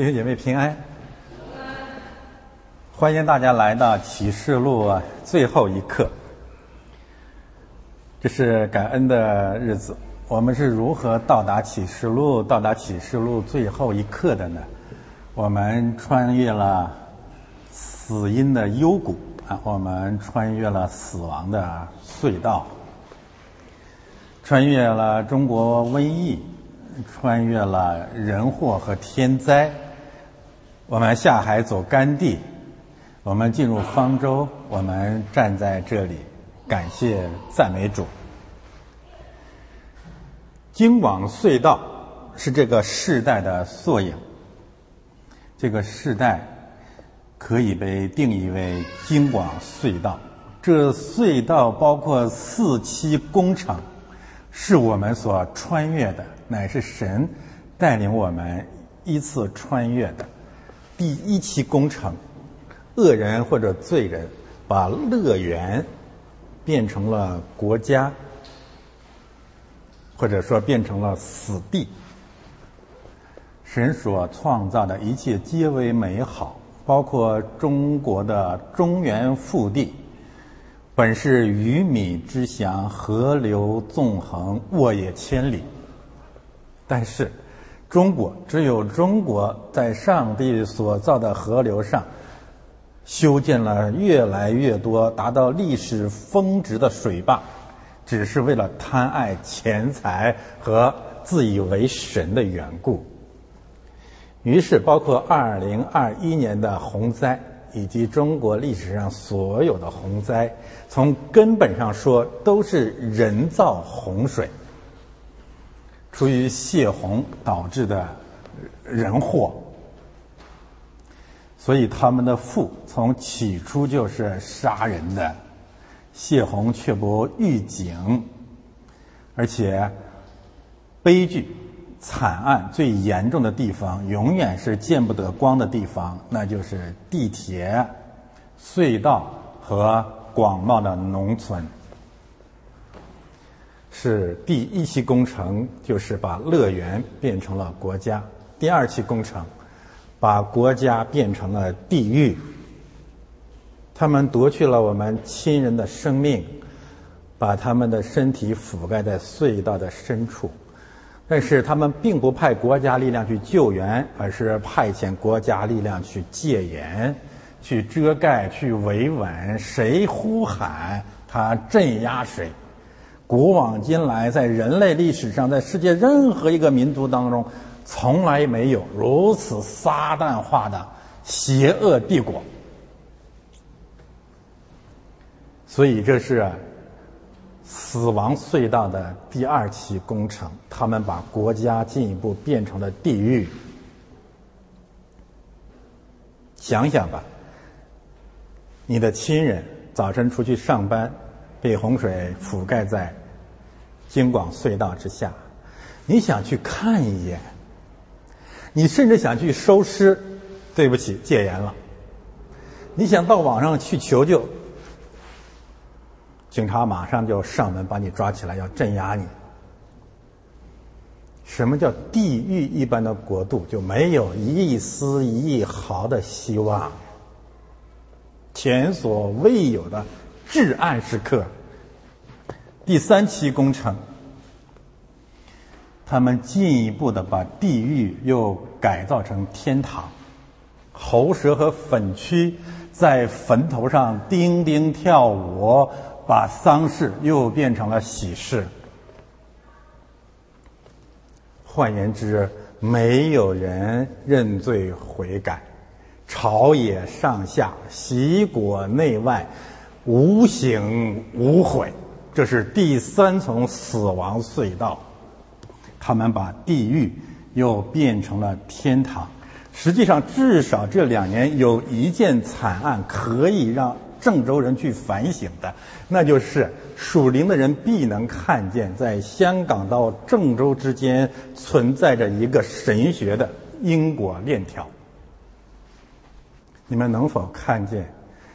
弟兄姐妹平安，欢迎大家来到启示录最后一课。这是感恩的日子，我们是如何到达启示录、到达启示录最后一刻的呢？我们穿越了死因的幽谷啊，我们穿越了死亡的隧道，穿越了中国瘟疫。穿越了人祸和天灾，我们下海走干地，我们进入方舟，我们站在这里，感谢赞美主。京广隧道是这个世代的缩影，这个世代可以被定义为京广隧道。这隧道包括四期工程，是我们所穿越的。乃是神带领我们依次穿越的第一期工程。恶人或者罪人把乐园变成了国家，或者说变成了死地。神所创造的一切皆为美好，包括中国的中原腹地，本是鱼米之乡，河流纵横，沃野千里。但是，中国只有中国在上帝所造的河流上修建了越来越多达到历史峰值的水坝，只是为了贪爱钱财和自以为神的缘故。于是，包括二零二一年的洪灾以及中国历史上所有的洪灾，从根本上说都是人造洪水。出于泄洪导致的人祸，所以他们的父从起初就是杀人的。泄洪却不预警，而且悲剧、惨案最严重的地方，永远是见不得光的地方，那就是地铁、隧道和广袤的农村。是第一期工程，就是把乐园变成了国家；第二期工程，把国家变成了地狱。他们夺去了我们亲人的生命，把他们的身体覆盖在隧道的深处。但是他们并不派国家力量去救援，而是派遣国家力量去戒严、去遮盖、去维稳。谁呼喊，他镇压谁。古往今来，在人类历史上，在世界任何一个民族当中，从来没有如此撒旦化的邪恶帝国。所以，这是死亡隧道的第二期工程。他们把国家进一步变成了地狱。想想吧，你的亲人早晨出去上班，被洪水覆盖在。京广隧道之下，你想去看一眼，你甚至想去收尸，对不起，戒严了。你想到网上去求救，警察马上就上门把你抓起来，要镇压你。什么叫地狱一般的国度？就没有一丝一毫的希望，前所未有的至暗时刻。第三期工程，他们进一步的把地狱又改造成天堂，喉舌和粉蛆在坟头上叮叮跳舞，把丧事又变成了喜事。换言之，没有人认罪悔改，朝野上下、习国内外，无醒无悔。这是第三层死亡隧道，他们把地狱又变成了天堂。实际上，至少这两年有一件惨案可以让郑州人去反省的，那就是属灵的人必能看见，在香港到郑州之间存在着一个神学的因果链条。你们能否看见，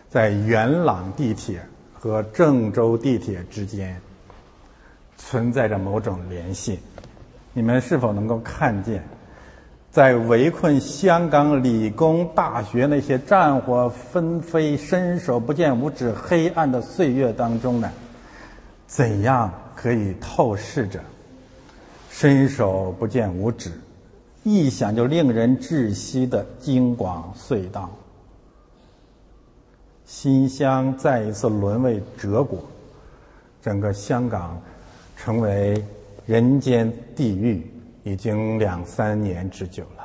在元朗地铁？和郑州地铁之间存在着某种联系，你们是否能够看见，在围困香港理工大学那些战火纷飞、伸手不见五指黑暗的岁月当中呢，怎样可以透视着？伸手不见五指，一想就令人窒息的京广隧道。新乡再一次沦为折果，整个香港成为人间地狱，已经两三年之久了。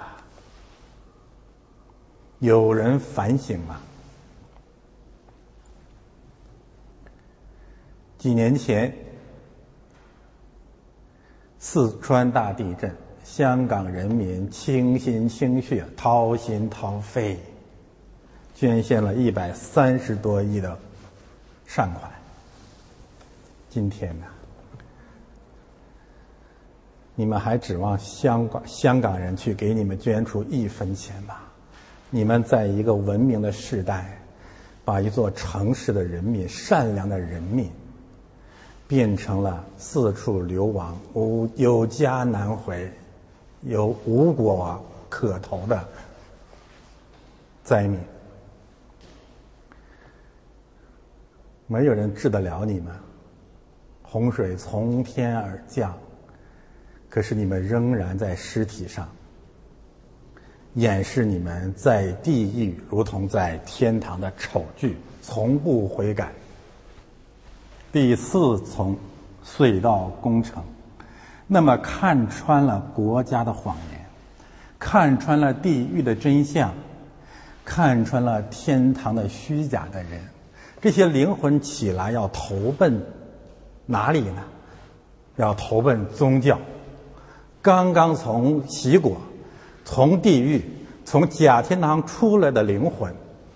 有人反省吗？几年前，四川大地震，香港人民倾心倾血、掏心掏肺。捐献了一百三十多亿的善款。今天呢，你们还指望香港香港人去给你们捐出一分钱吗？你们在一个文明的时代，把一座城市的人民、善良的人民，变成了四处流亡、无有家难回、有无国可投的灾民。没有人治得了你们，洪水从天而降，可是你们仍然在尸体上掩饰你们在地狱如同在天堂的丑剧，从不悔改。第四重隧道工程，那么看穿了国家的谎言，看穿了地狱的真相，看穿了天堂的虚假的人。这些灵魂起来要投奔哪里呢？要投奔宗教。刚刚从齐国、从地狱、从假天堂出来的灵魂，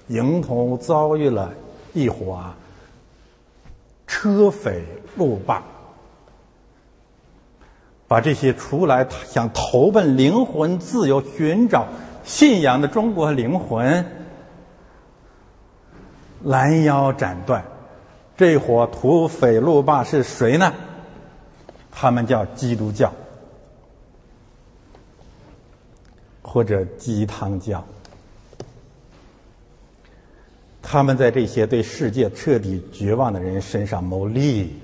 迎头遭遇了一伙车匪路霸，把这些出来想投奔灵魂自由、寻找信仰的中国灵魂。拦腰斩断，这伙土匪路霸是谁呢？他们叫基督教，或者鸡汤教。他们在这些对世界彻底绝望的人身上谋利，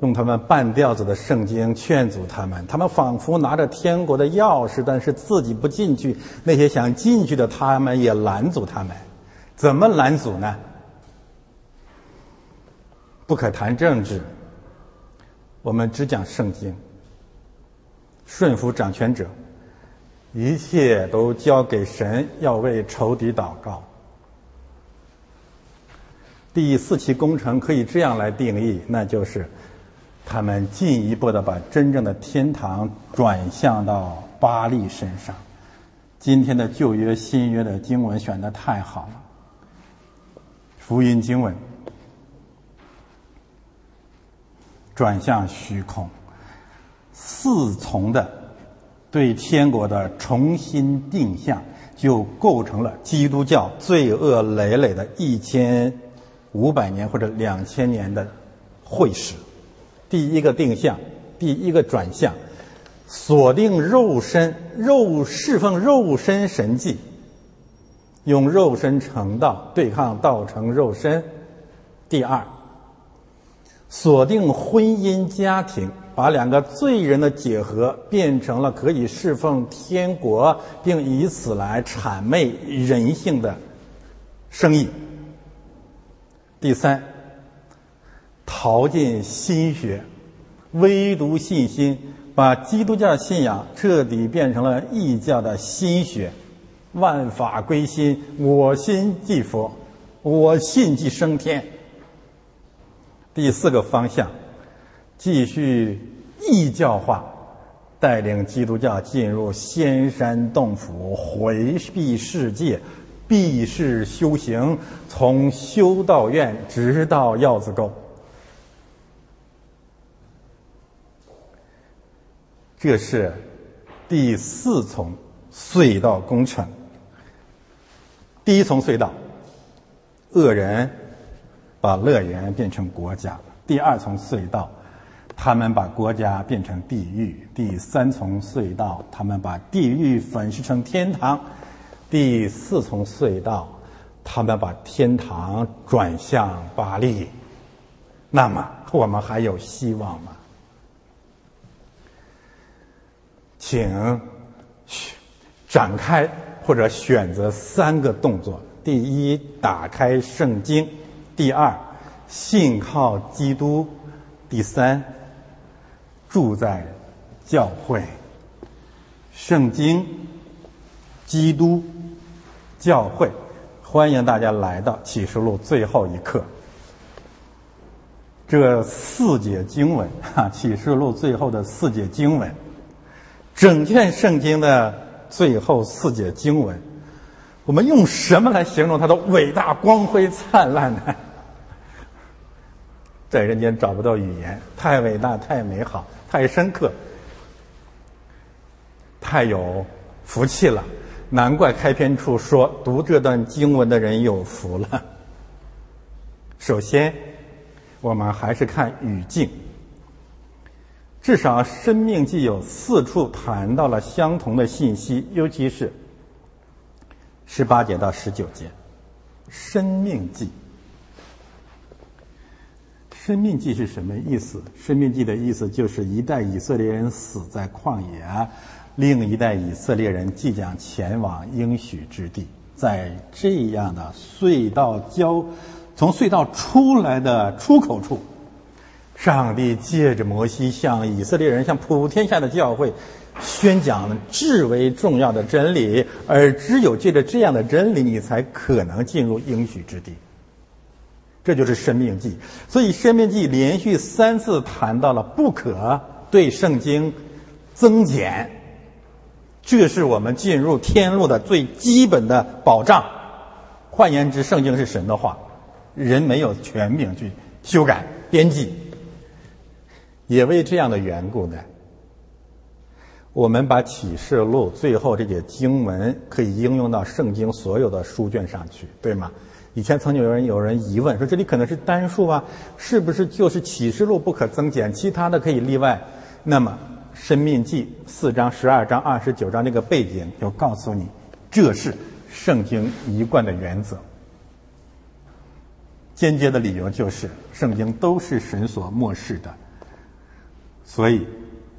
用他们半吊子的圣经劝阻他们。他们仿佛拿着天国的钥匙，但是自己不进去，那些想进去的他们也拦阻他们。怎么拦阻呢？不可谈政治，我们只讲圣经，顺服掌权者，一切都交给神，要为仇敌祷告。第四期工程可以这样来定义，那就是他们进一步的把真正的天堂转向到巴利身上。今天的旧约、新约的经文选的太好了。福音经文转向虚空，四重的对天国的重新定向，就构成了基督教罪恶累累的一千五百年或者两千年的会史。第一个定向，第一个转向，锁定肉身，肉侍奉肉身神迹。用肉身成道，对抗道成肉身。第二，锁定婚姻家庭，把两个罪人的结合变成了可以侍奉天国，并以此来谄媚人性的生意。第三，淘尽心学，唯独信心，把基督教信仰彻底变成了异教的心学。万法归心，我心即佛，我信即升天。第四个方向，继续异教化，带领基督教进入仙山洞府，回避世界，避世修行，从修道院直到药子沟。这是第四重隧道工程。第一重隧道，恶人把乐园变成国家；第二重隧道，他们把国家变成地狱；第三重隧道，他们把地狱粉饰成天堂；第四重隧道，他们把天堂转向巴利。那么，我们还有希望吗？请展开或者选择三个动作：第一，打开圣经；第二，信靠基督；第三，住在教会。圣经、基督、教会，欢迎大家来到启示录最后一课。这四节经文，哈，启示录最后的四节经文。整卷圣经的最后四节经文，我们用什么来形容它的伟大、光辉、灿烂呢？在人间找不到语言，太伟大、太美好、太深刻、太有福气了。难怪开篇处说读这段经文的人有福了。首先，我们还是看语境。至少《生命记》有四处谈到了相同的信息，尤其是十八节到十九节，《生命记》。《生命记》是什么意思？《生命记》的意思就是一代以色列人死在旷野，另一代以色列人即将前往应许之地，在这样的隧道交，从隧道出来的出口处。上帝借着摩西向以色列人、向普天下的教会宣讲至为重要的真理，而只有借着这样的真理，你才可能进入应许之地。这就是生命记。所以，生命记连续三次谈到了不可对圣经增减，这是我们进入天路的最基本的保障。换言之，圣经是神的话，人没有权柄去修改、编辑。也为这样的缘故呢，我们把启示录最后这节经文可以应用到圣经所有的书卷上去，对吗？以前曾经有人有人疑问说，这里可能是单数啊，是不是就是启示录不可增减，其他的可以例外？那么《生命记》四章、十二章、二十九章这个背景就告诉你，这是圣经一贯的原则。间接的理由就是，圣经都是神所漠视的。所以，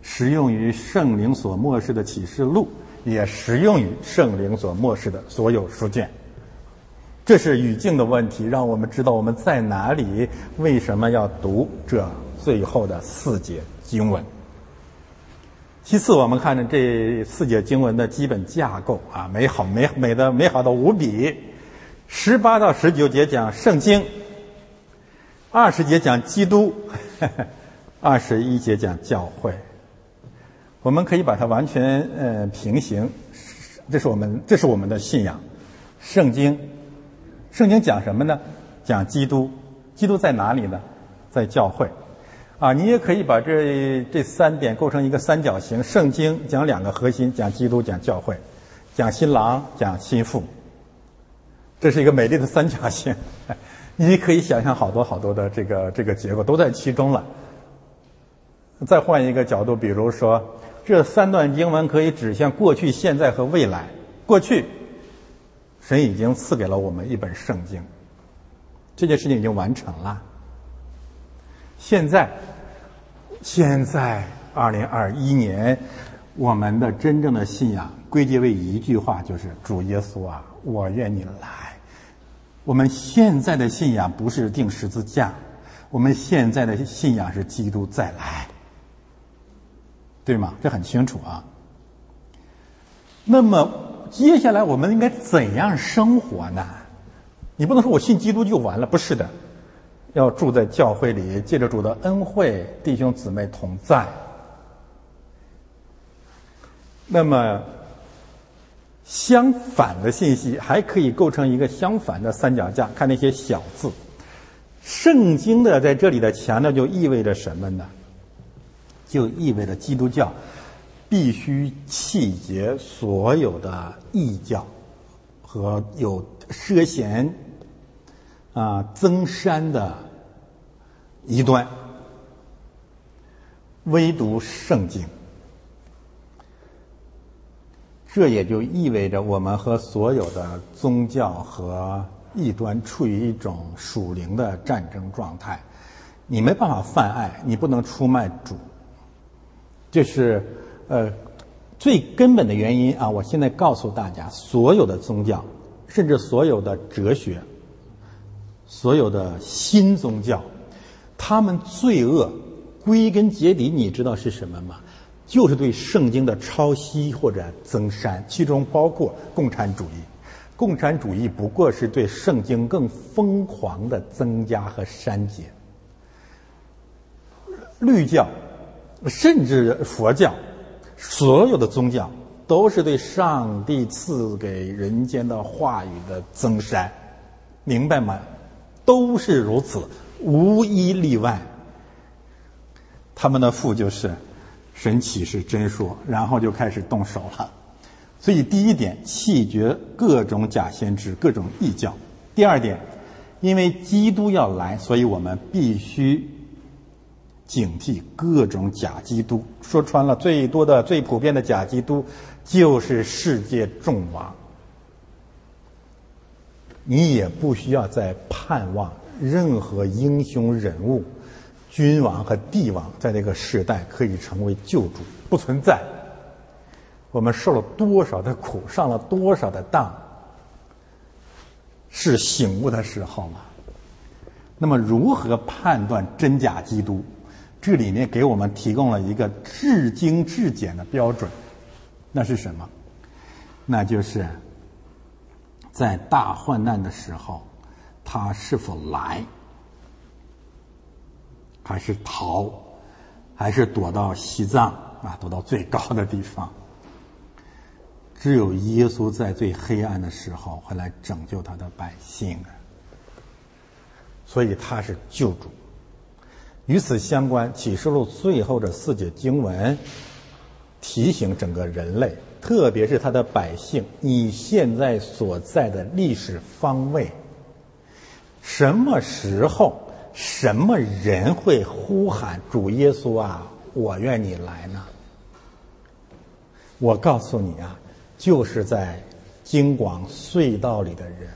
适用于圣灵所漠视的启示录，也适用于圣灵所漠视的所有书卷。这是语境的问题，让我们知道我们在哪里，为什么要读这最后的四节经文。其次，我们看着这四节经文的基本架构啊，美好美美的美好的无比。十八到十九节讲圣经，二十节讲基督。二十一节讲教会，我们可以把它完全呃平行，这是我们这是我们的信仰。圣经，圣经讲什么呢？讲基督，基督在哪里呢？在教会。啊，你也可以把这这三点构成一个三角形。圣经讲两个核心，讲基督，讲教会，讲新郎，讲新妇。这是一个美丽的三角形，你可以想象好多好多的这个这个结构都在其中了。再换一个角度，比如说，这三段经文可以指向过去、现在和未来。过去，神已经赐给了我们一本圣经，这件事情已经完成了。现在，现在二零二一年，我们的真正的信仰归结为一句话，就是主耶稣啊，我愿你来。我们现在的信仰不是钉十字架，我们现在的信仰是基督再来。对吗？这很清楚啊。那么接下来我们应该怎样生活呢？你不能说我信基督就完了，不是的，要住在教会里，借着主的恩惠，弟兄姊妹同在。那么相反的信息还可以构成一个相反的三脚架，看那些小字。圣经的在这里的强调就意味着什么呢？就意味着基督教必须弃绝所有的异教和有涉嫌啊增删的异端。唯独圣经。这也就意味着我们和所有的宗教和异端处于一种属灵的战争状态。你没办法泛爱，你不能出卖主。这是呃最根本的原因啊！我现在告诉大家，所有的宗教，甚至所有的哲学，所有的新宗教，他们罪恶归根结底，你知道是什么吗？就是对圣经的抄袭或者增删，其中包括共产主义。共产主义不过是对圣经更疯狂的增加和删减。律教，甚至佛教，所有的宗教都是对上帝赐给人间的话语的增删，明白吗？都是如此，无一例外。他们的父就是。神启示真说，然后就开始动手了。所以第一点，弃绝各种假先知、各种异教；第二点，因为基督要来，所以我们必须警惕各种假基督。说穿了，最多的、最普遍的假基督就是世界众王。你也不需要再盼望任何英雄人物。君王和帝王在这个时代可以成为救主，不存在。我们受了多少的苦，上了多少的当，是醒悟的时候了。那么，如何判断真假基督？这里面给我们提供了一个至精至简的标准，那是什么？那就是在大患难的时候，他是否来？还是逃，还是躲到西藏啊？躲到最高的地方。只有耶稣在最黑暗的时候会来拯救他的百姓啊！所以他是救主。与此相关，《启示录》最后的四节经文提醒整个人类，特别是他的百姓：你现在所在的历史方位，什么时候？什么人会呼喊主耶稣啊？我愿你来呢？我告诉你啊，就是在京广隧道里的人。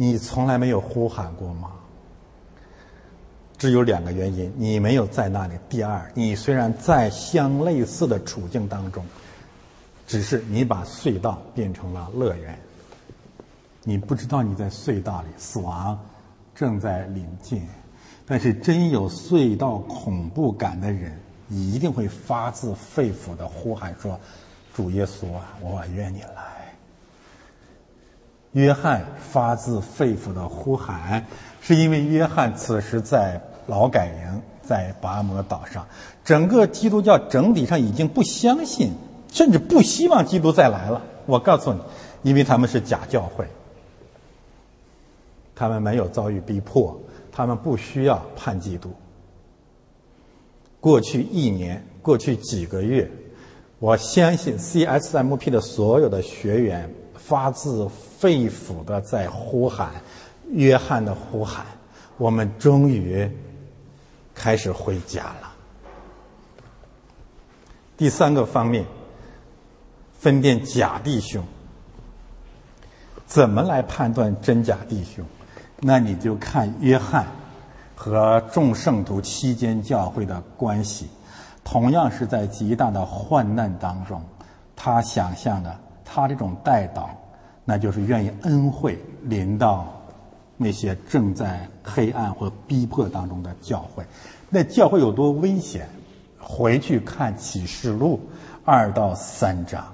你从来没有呼喊过吗？只有两个原因：你没有在那里；第二，你虽然在相类似的处境当中，只是你把隧道变成了乐园。你不知道你在隧道里，死亡正在临近。但是真有隧道恐怖感的人，一定会发自肺腑的呼喊说：“主耶稣啊，我愿你来。”约翰发自肺腑的呼喊，是因为约翰此时在劳改营，在拔摩岛上，整个基督教整体上已经不相信，甚至不希望基督再来了。我告诉你，因为他们是假教会。他们没有遭遇逼迫，他们不需要叛基督。过去一年，过去几个月，我相信 CSMP 的所有的学员发自肺腑的在呼喊约翰的呼喊，我们终于开始回家了。第三个方面，分辨假弟兄，怎么来判断真假弟兄？那你就看约翰和众圣徒期间教会的关系，同样是在极大的患难当中，他想象的他这种带导，那就是愿意恩惠临到那些正在黑暗或逼迫当中的教会。那教会有多危险？回去看启示录二到三章，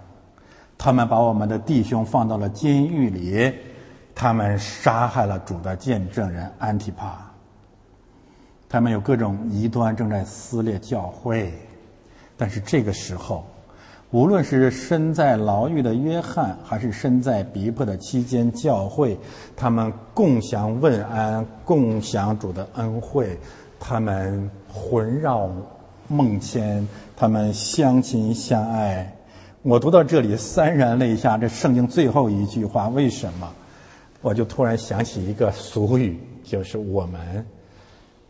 他们把我们的弟兄放到了监狱里。他们杀害了主的见证人安提帕。他们有各种异端正在撕裂教会，但是这个时候，无论是身在牢狱的约翰，还是身在逼迫的期间，教会他们共享问安，共享主的恩惠，他们魂绕梦牵，他们相亲相爱。我读到这里潸然泪下。这圣经最后一句话，为什么？我就突然想起一个俗语，就是我们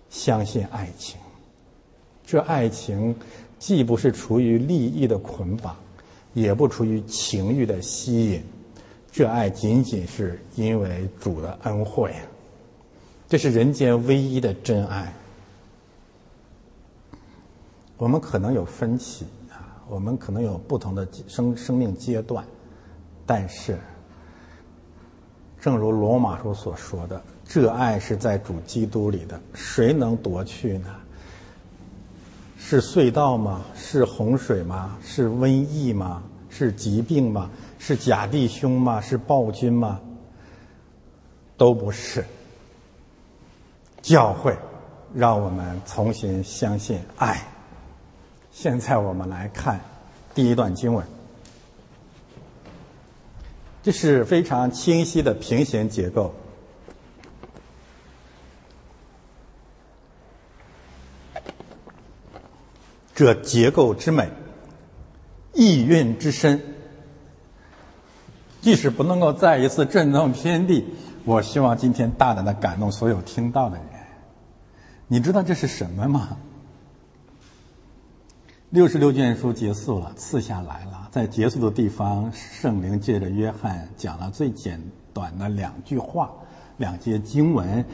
相信爱情。这爱情既不是出于利益的捆绑，也不出于情欲的吸引，这爱仅仅是因为主的恩惠。这是人间唯一的真爱。我们可能有分歧啊，我们可能有不同的生生命阶段，但是，正如罗马书所说的，这爱是在主基督里的，谁能夺去呢？是隧道吗？是洪水吗？是瘟疫吗？是疾病吗？是假弟兄吗？是暴君吗？都不是。教会让我们重新相信爱。现在我们来看第一段经文，这是非常清晰的平行结构。这结构之美，意蕴之深，即使不能够再一次震动天地，我希望今天大胆的感动所有听到的人。你知道这是什么吗？六十六卷书结束了，赐下来了。在结束的地方，圣灵借着约翰讲了最简短的两句话，两节经文。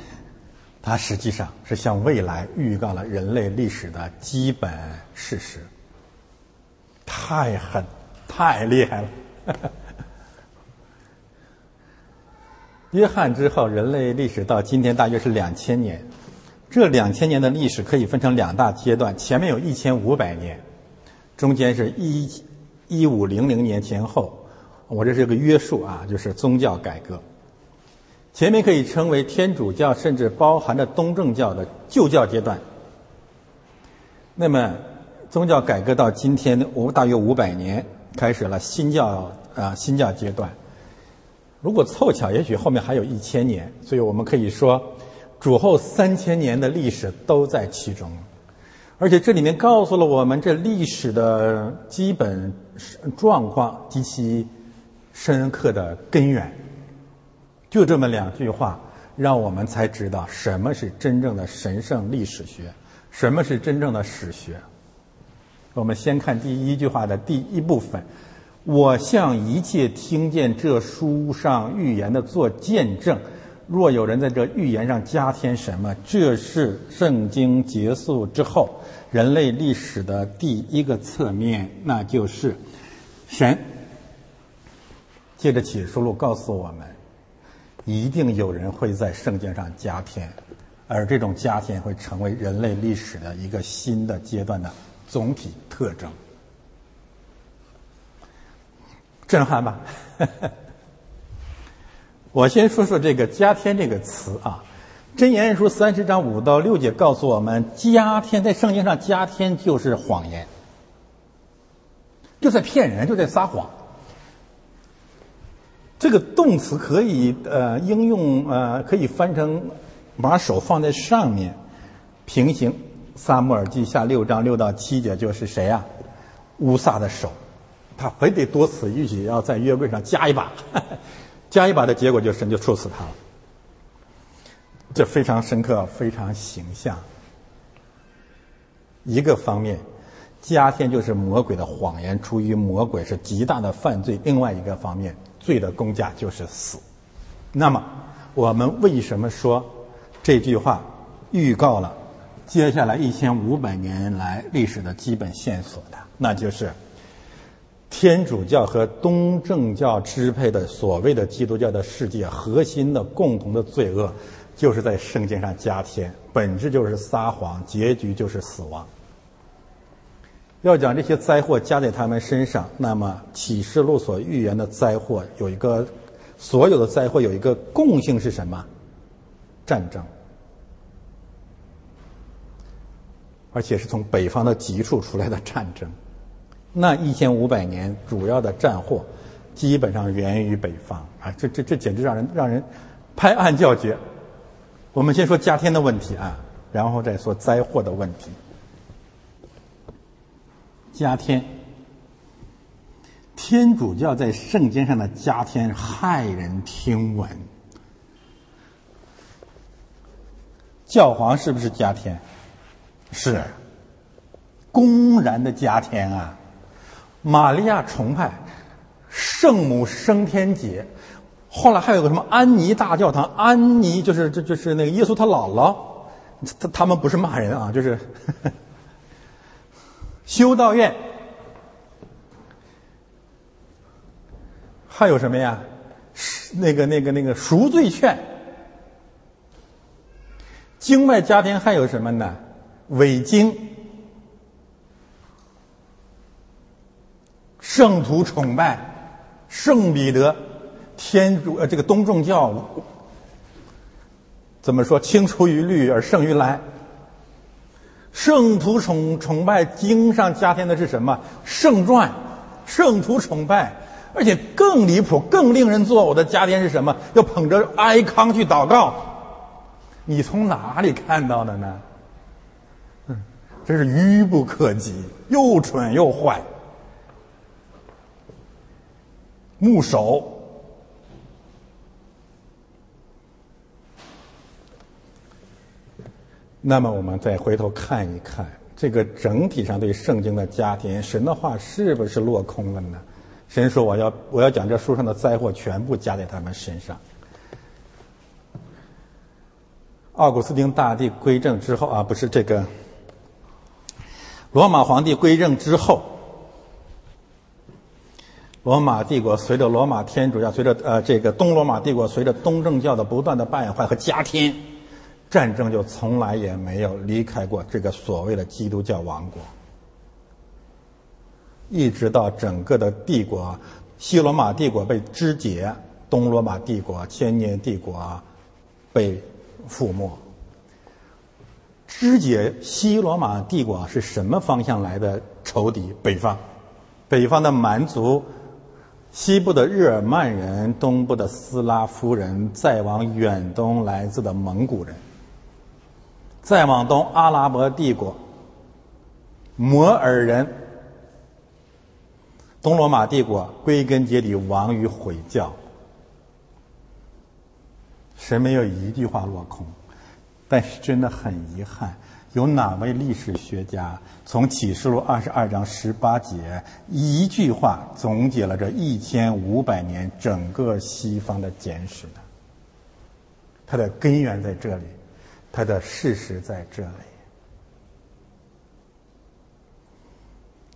它实际上是向未来预告了人类历史的基本事实。太狠，太厉害了！约翰之后，人类历史到今天大约是两千年。这两千年的历史可以分成两大阶段，前面有一千五百年。中间是一一五零零年前后，我这是个约束啊，就是宗教改革。前面可以称为天主教，甚至包含着东正教的旧教阶段。那么宗教改革到今天，我大约五百年，开始了新教啊新教阶段。如果凑巧，也许后面还有一千年，所以我们可以说，主后三千年的历史都在其中。而且这里面告诉了我们这历史的基本状况及其深刻的根源，就这么两句话，让我们才知道什么是真正的神圣历史学，什么是真正的史学。我们先看第一句话的第一部分：“我向一切听见这书上预言的做见证。”若有人在这预言上加添什么，这是圣经结束之后人类历史的第一个侧面，那就是神借着启示录告诉我们，一定有人会在圣经上加添，而这种加添会成为人类历史的一个新的阶段的总体特征。震撼吧？我先说说这个“加添”这个词啊，《真言书》三十章五到六节告诉我们，“加添”在圣经上“加添”就是谎言，就在骗人，就在撒谎。这个动词可以呃应用呃可以翻成把手放在上面，平行。撒母耳记下六章六到七节就是谁啊？乌撒的手，他非得多此一举，要在约柜上加一把。加一把的结果，就神就处死他了。这非常深刻，非常形象。一个方面，加添就是魔鬼的谎言，出于魔鬼是极大的犯罪；另外一个方面，罪的公价就是死。那么，我们为什么说这句话预告了接下来一千五百年来历史的基本线索的？那就是。天主教和东正教支配的所谓的基督教的世界，核心的共同的罪恶，就是在圣经上加添，本质就是撒谎，结局就是死亡。要讲这些灾祸加在他们身上，那么启示录所预言的灾祸有一个，所有的灾祸有一个共性是什么？战争，而且是从北方的极处出来的战争。那一千五百年主要的战祸，基本上源于北方啊！这这这简直让人让人拍案叫绝。我们先说加天的问题啊，然后再说灾祸的问题。加添，天主教在圣经上的加添骇人听闻。教皇是不是加添？是，公然的加添啊！玛利亚崇拜，圣母升天节，后来还有个什么安妮大教堂？安妮就是就就是那个耶稣他姥姥，他他们不是骂人啊，就是呵修道院。还有什么呀？那个、那个、那个赎罪券。经外家庭还有什么呢？伪经、圣徒崇拜、圣彼得、天主呃，这个东正教怎么说？青出于绿而胜于蓝。圣徒崇崇拜经上加添的是什么？圣传、圣徒崇拜。而且更离谱、更令人作呕的家庭是什么？要捧着哀康去祷告，你从哪里看到的呢？嗯，真是愚不可及，又蠢又坏。牧首。那么我们再回头看一看，这个整体上对圣经的家庭，神的话是不是落空了呢？神说：“我要我要将这书上的灾祸全部加在他们身上。”奥古斯丁大帝归正之后啊，不是这个罗马皇帝归正之后，罗马帝国随着罗马天主教，随着呃这个东罗马帝国，随着东正教的不断的败坏和加添，战争就从来也没有离开过这个所谓的基督教王国。一直到整个的帝国，西罗马帝国被肢解，东罗马帝国、千年帝国被覆没。肢解西罗马帝国是什么方向来的仇敌？北方，北方的蛮族，西部的日耳曼人，东部的斯拉夫人，再往远东来自的蒙古人，再往东阿拉伯帝国，摩尔人。东罗马帝国归根结底亡于毁教，谁没有一句话落空，但是真的很遗憾，有哪位历史学家从启示录二十二章十八节一句话总结了这一千五百年整个西方的简史呢？它的根源在这里，它的事实在这里。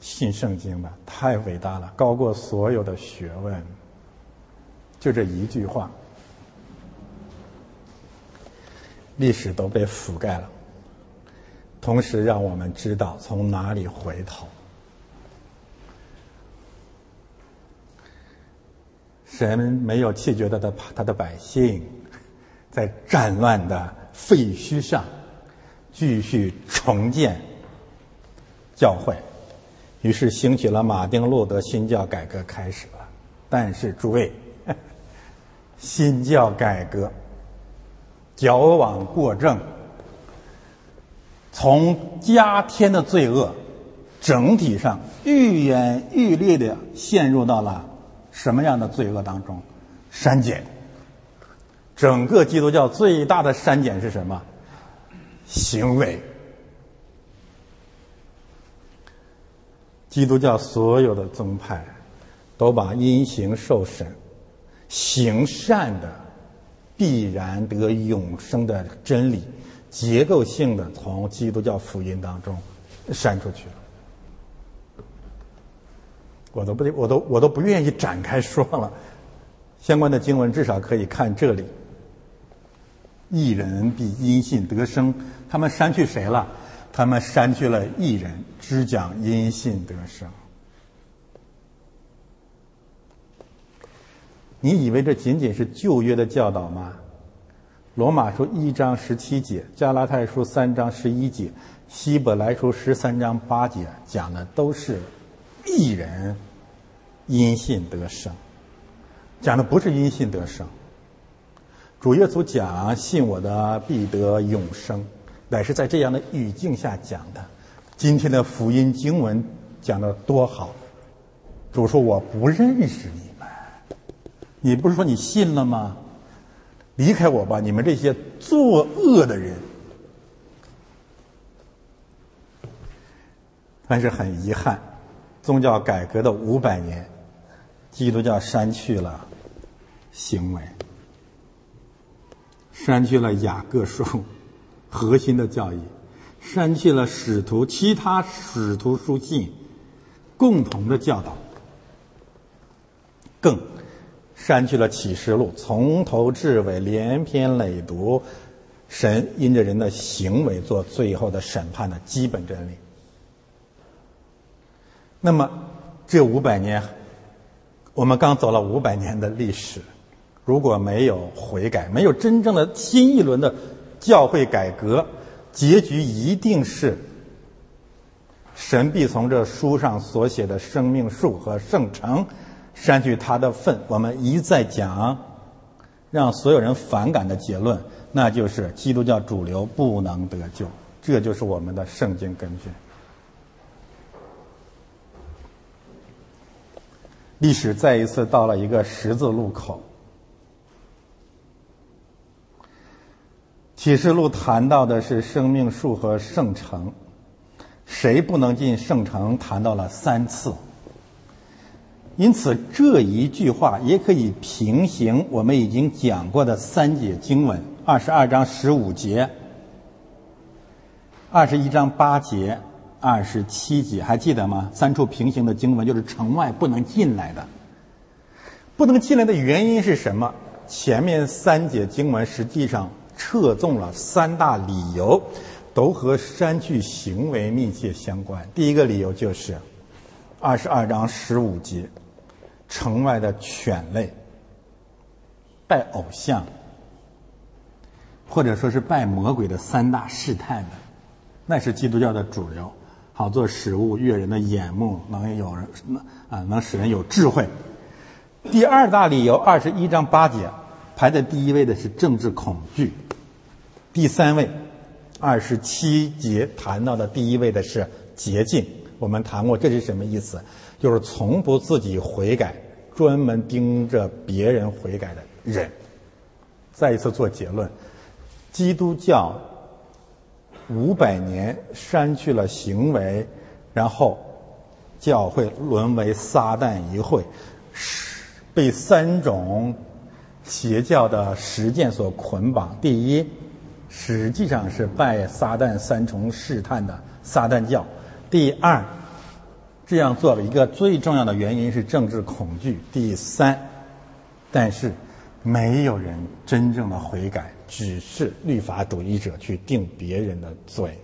信圣经吧，太伟大了，高过所有的学问。就这一句话，历史都被覆盖了，同时让我们知道从哪里回头。神没有弃绝他的他的百姓，在战乱的废墟上继续重建教会。于是兴起了马丁路德新教改革开始了，但是诸位，新教改革矫枉过正，从加添的罪恶，整体上愈演愈烈的陷入到了什么样的罪恶当中？删减。整个基督教最大的删减是什么？行为。基督教所有的宗派都把因行受审、行善的必然得永生的真理，结构性的从基督教福音当中删出去了。我都不我都我都不愿意展开说了。相关的经文至少可以看这里：一人必因信得生。他们删去谁了？他们删去了一人，只讲因信得生。你以为这仅仅是旧约的教导吗？罗马书一章十七节，加拉太书三章十一节，希伯来书十三章八节，讲的都是一人因信得生，讲的不是因信得生。主耶稣讲信我的必得永生乃是在这样的语境下讲的。今天的福音经文讲的多好主说我不认识你们你不是说你信了吗？离开我吧你们这些作恶的人。但是很遗憾宗教改革的五百年基督教删去了行为。删去了雅各书核心的教义，删去了使徒其他使徒书信共同的教导，更删去了启示录从头至尾连篇累读。神因着人的行为做最后的审判的基本真理。那么，这五百年，我们刚走了五百年的历史，如果没有悔改，没有真正的新一轮的教会改革，结局一定是神必从这书上所写的生命树和圣城删去他的份。我们一再讲，让所有人反感的结论。那就是基督教主流不能得救，这就是我们的圣经根据。历史再一次到了一个十字路口。启示录谈到的是生命树和圣城，谁不能进圣城？谈到了三次。因此这一句话也可以平行我们已经讲过的三节经文。二十二章十五节，二十一章八节，二十七节，还记得吗？三处平行的经文就是城外不能进来的，不能进来的原因是什么？前面三节经文实际上侧重了三大理由，都和删去行为密切相关。第一个理由就是二十二章十五节，城外的犬类拜偶像。或者说是拜魔鬼的三大试探的，那是基督教的主流，好做食物悦人的眼目，能有人能啊能使人有智慧。第二大理由，二十一章八节排在第一位的是政治恐惧。第三位，二十七节谈到的第一位的是洁净。我们谈过这是什么意思？就是从不自己悔改，专门盯着别人悔改的人。再一次做结论。基督教五百年删去了行为，然后教会沦为撒旦一会，被三种邪教的实践所捆绑。第一，实际上是拜撒旦三重试探的撒旦教；第二，这样做的一个最重要的原因是政治恐惧；第三，但是没有人真正的悔改。只是律法主义者去定别人的罪。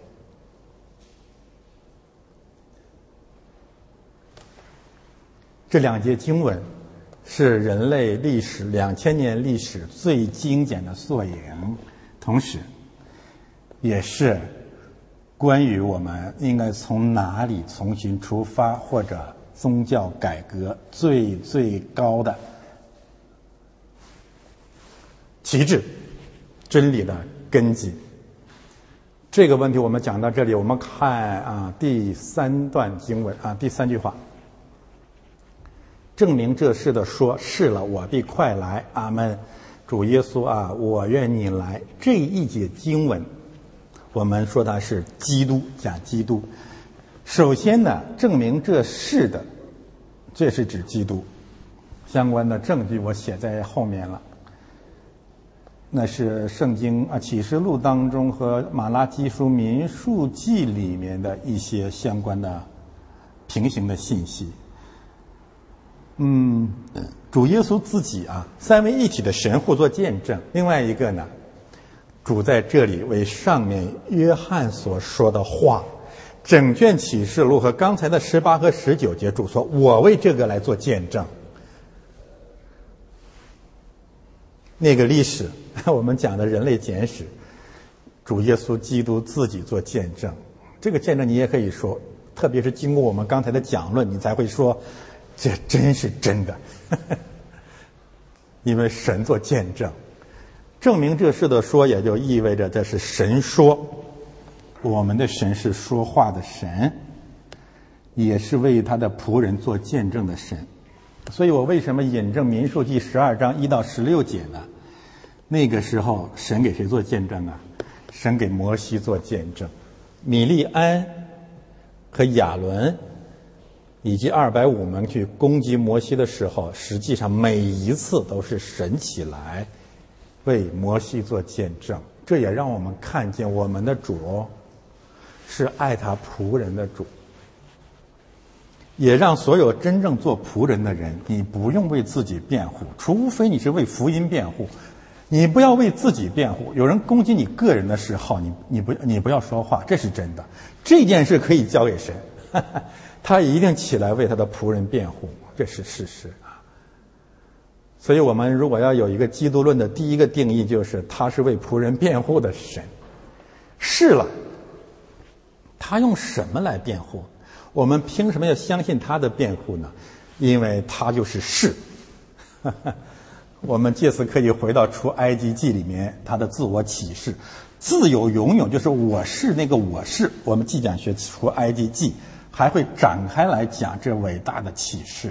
这两节经文是人类历史两千年历史最精简的缩影，同时，也是关于我们应该从哪里重新出发或者宗教改革最最高的旗帜。真理的根基。这个问题我们讲到这里，我们看啊第三段经文啊第三句话，证明这事的说是了，我必快来。阿门。主耶稣啊，我愿你来。这一节经文，我们说它是基督讲基督。首先呢，证明这是的，这是指基督。相关的证据我写在后面了。那是圣经啊启示录当中和马拉基书民数记里面的一些相关的平行的信息。嗯，主耶稣自己啊，三位一体的神互作见证。另外一个呢，主在这里为上面约翰所说的话，整卷启示录和刚才的十八和十九节，主说：“我为这个来做见证。”那个历史。我们讲的人类简史，主耶稣基督自己做见证，这个见证你也可以说，特别是经过我们刚才的讲论，你才会说，这真是真的，因为神做见证，证明这事的说，也就意味着这是神说，我们的神是说话的神，也是为他的仆人做见证的神，所以我为什么引证民数记十二章一到十六节呢？那个时候，神给谁做见证啊？神给摩西做见证。米利安和亚伦以及二百五门去攻击摩西的时候，实际上每一次都是神起来为摩西做见证。这也让我们看见我们的主是爱他仆人的主，也让所有真正做仆人的人，你不用为自己辩护，除非你是为福音辩护，你不要为自己辩护。有人攻击你个人的时候，你你不你不要说话，这是真的。这件事可以交给神，他一定起来为他的仆人辩护，这是事实。所以我们如果要有一个基督论的第一个定义，就是他是为仆人辩护的神。是了，他用什么来辩护？我们凭什么要相信他的辩护呢？因为他就是是。我们借此可以回到出埃及记里面他的自我启示：自有永有，就是我是那个我是。我们既讲学出埃及记，还会展开来讲这伟大的启示。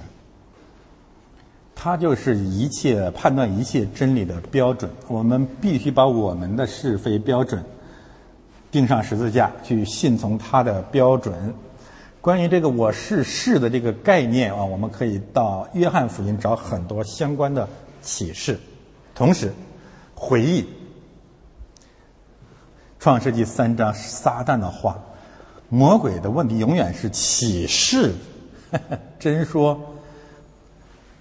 它就是一切判断一切真理的标准。我们必须把我们的是非标准钉上十字架，去信从它的标准。关于这个“我是是”的这个概念啊，我们可以到约翰福音找很多相关的启示。同时，回忆创世纪三章撒旦的话，魔鬼的问题永远是启示，真说。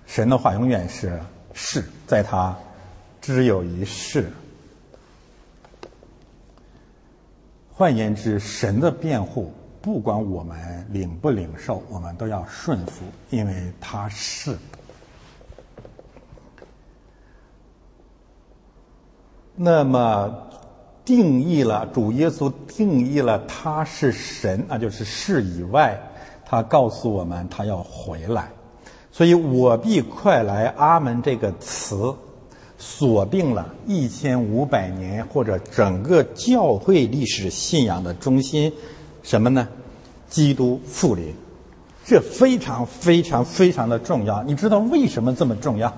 神的话永远是是，在他只有一是。换言之，神的辩护，不管我们领不领受，我们都要顺服，因为他是。那么，定义了主耶稣定义了他是神，那就是是以外，他告诉我们他要回来。所以我必快来，阿门这个词锁定了一千五百年或者整个教会历史信仰的中心，什么呢？基督复临，这非常非常非常的重要。你知道为什么这么重要？